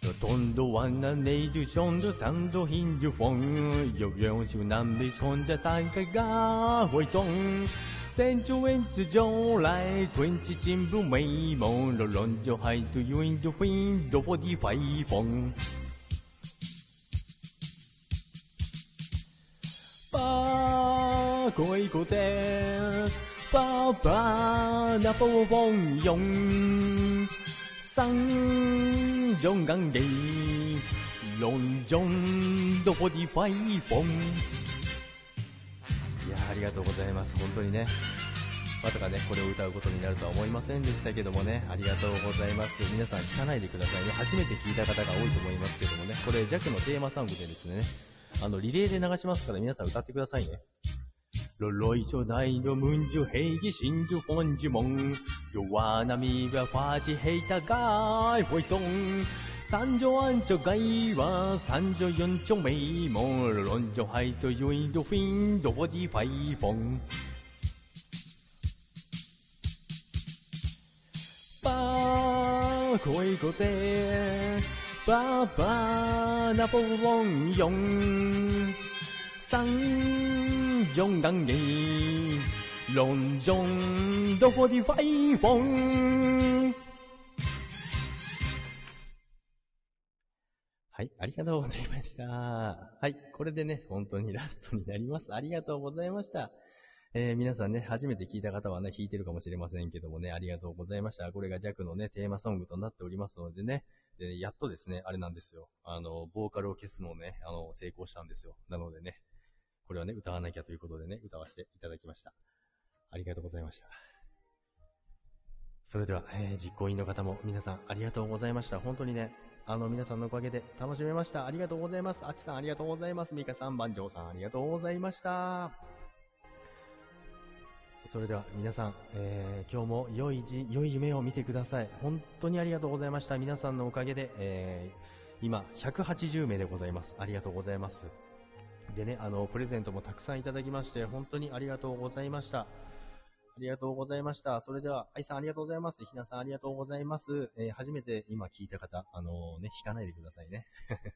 Speaker 1: 东动作完了你就都这山中的风又要求南北穿在大街家会中伸出蚊子就来臀肌进步美梦龙就海中永都会多的辉煌八鬼个的，爸爸那不风涌。生中更地，論中どこでファイフォン。いやありがとうございます。本当にね。まさかね、これを歌うことになるとは思いませんでしたけどもね、ありがとうございます。皆さん聞かないでくださいね。初めて聞いた方が多いと思いますけどもね、これジャックのテーマソングでですね、あの、リレーで流しますから皆さん歌ってくださいね。ロロイ就大的门就黑的心就风就梦，就瓦那米个花季黑大概会送，三条安長街は三條四丁目も論上海とユインドフィンドボディファイフォンバーコイコテバーバーナポロンヨン三四眼你論中ドボディファイフォンはい、ありがとうございました。はい、これでね、本当にラストになります。ありがとうございました。えー皆さんね、初めて聞いた方はね、弾いてるかもしれませんけどもね、ありがとうございました。これが弱のね、テーマソングとなっておりますのでね、でやっとですね、あれなんですよ。あの、ボーカルを消すのをね、あの、成功したんですよ。なのでね、これはね、歌わなきゃということでね、歌わせていただきました。ありがとうございました。それでは、えー実行委員の方も皆さんありがとうございました。本当にね、あの皆さんのおかげで楽しめました。ありがとうございます。あちさんありがとうございます。ミカさん、番長さんありがとうございました。それでは皆さん、えー今日も良いじ良い夢を見てください。本当にありがとうございました。皆さんのおかげで、えー今180名でございます。ありがとうございます。でね、あの、プレゼントもたくさんいただきまして、本当にありがとうございました。ありがとうございました。それでは、愛さんありがとうございます。ひなさんありがとうございます。えー初めて今聞いた方、あのね、引かないでくださいね。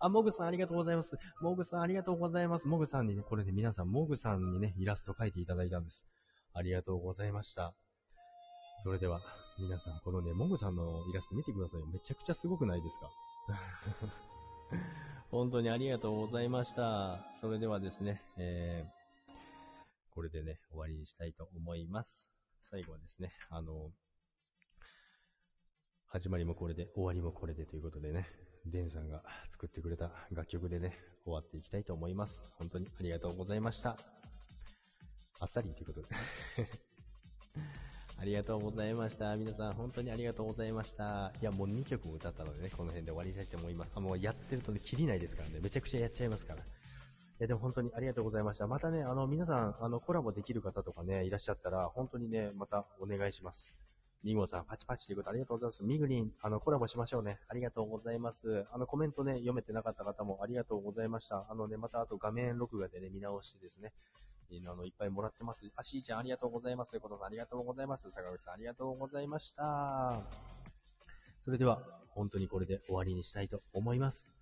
Speaker 1: あ、モグさんありがとうございます。モグさんありがとうございます。モグさんにね、これで皆さん、モグさんにね、イラスト描いていただいたんです。ありがとうございました。それでは、皆さん、このね、モグさんのイラスト見てください。めちゃくちゃすごくないですか？本当にありがとうございました。それではですね、えー、これでね、終わりにしたいと思います。最後はですね、あの、始まりもこれで、終わりもこれでということでね、デンさんが作ってくれた楽曲でね、終わっていきたいと思います。本当にありがとうございました。あっさりということで。ありがとうございました。皆さん、本当にありがとうございました。いや、もう2曲も歌ったのでね、この辺で終わりたいと思います。あ、もうやってるとね、切りないですからね、めちゃくちゃやっちゃいますから。いや、でも本当にありがとうございました。またね、あの、皆さん、あの、コラボできる方とかね、いらっしゃったら、本当にね、またお願いします。リンゴさん、パチパチということありがとうございます。ミグリン、あの、コラボしましょうね。ありがとうございます。あの、コメントね、読めてなかった方もありがとうございました。あのね、またあと画面録画でね、見直してですね、あの、いっぱいもらってます。あ、しーちゃんありがとうございます。ことさんありがとうございます。坂口さんありがとうございました。それでは、本当にこれで終わりにしたいと思います。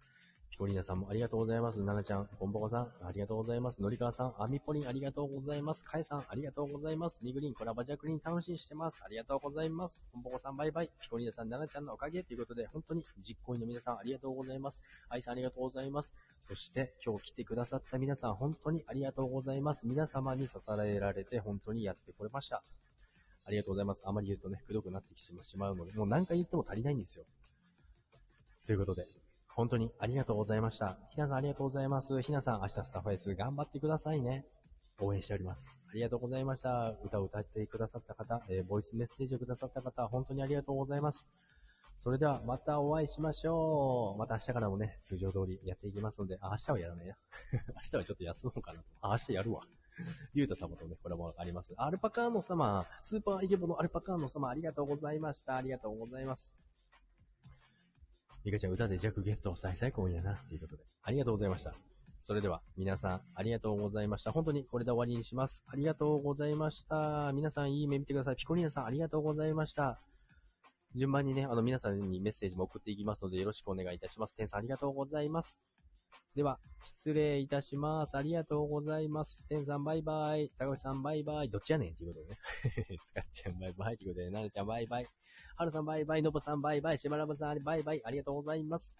Speaker 1: ピコリーナさんもありがとうございます。ナナちゃん、ポンポコさん、ありがとうございます。のりかわさん、アミポリン、ありがとうございます。かえさん、ありがとうございます。ミグリン、コラバジャクリン、楽しみにしてます。ありがとうございます。ポンポコさん、バイバイ。ピコリーナさん、ナナちゃんのおかげということで、本当に実行委員の皆さん、ありがとうございます。愛さん、ありがとうございます。そして、今日来てくださった皆さん、本当にありがとうございます。皆様に支えられて、本当にやってこれました。ありがとうございます。あまり言うとね、くどくなってきてしまうので、もう何回言っても足りないんですよ。ということで、本当にありがとうございました。ひなさんありがとうございます。ひなさん明日スタッフアイス頑張ってくださいね。応援しております。ありがとうございました。歌を歌ってくださった方、えーボイスメッセージをくださった方、本当にありがとうございます。それではまたお会いしましょう。また明日からもね、通常通りやっていきますので、あ、明日はやらないな。明日はちょっと休もうかなと。あ、明日やるわ。ゆうた様とね、これもあります。アルパカーノ様、スーパーイケボのアルパカーノ様、ありがとうございました。ありがとうございます。リカちゃん歌で弱ゲット最最高やな、ということで。ありがとうございました。それでは、皆さん、ありがとうございました。本当にこれで終わりにします。ありがとうございました。皆さん、いい目見てください。ピコリーナさん、ありがとうございました。順番にね、あの、皆さんにメッセージも送っていきますので、よろしくお願いいたします。天さん、ありがとうございます。では、失礼いたします。ありがとうございます。天さん、バイバイ。高橋さん、バイバイ。どっちやねんっていうことでね。使っちゃん、バイバイ。ということで、ななちゃん、バイバイ。はるさん、バイバイ。のぼさん、バイバイ。しばらぶさん、バイバイ。ありがとうございます。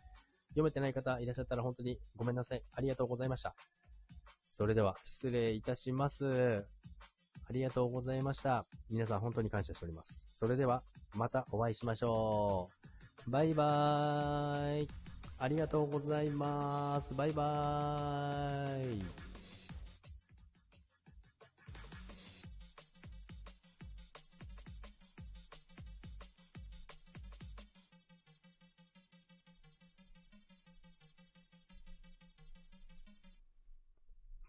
Speaker 1: 読めてない方いらっしゃったら本当にごめんなさい。ありがとうございました。それでは、失礼いたします。ありがとうございました。皆さん本当に感謝しております。それでは、またお会いしましょう。バイバーイ。ありがとうございます。バイバーイ。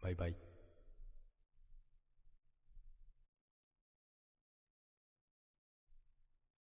Speaker 1: バイバイ。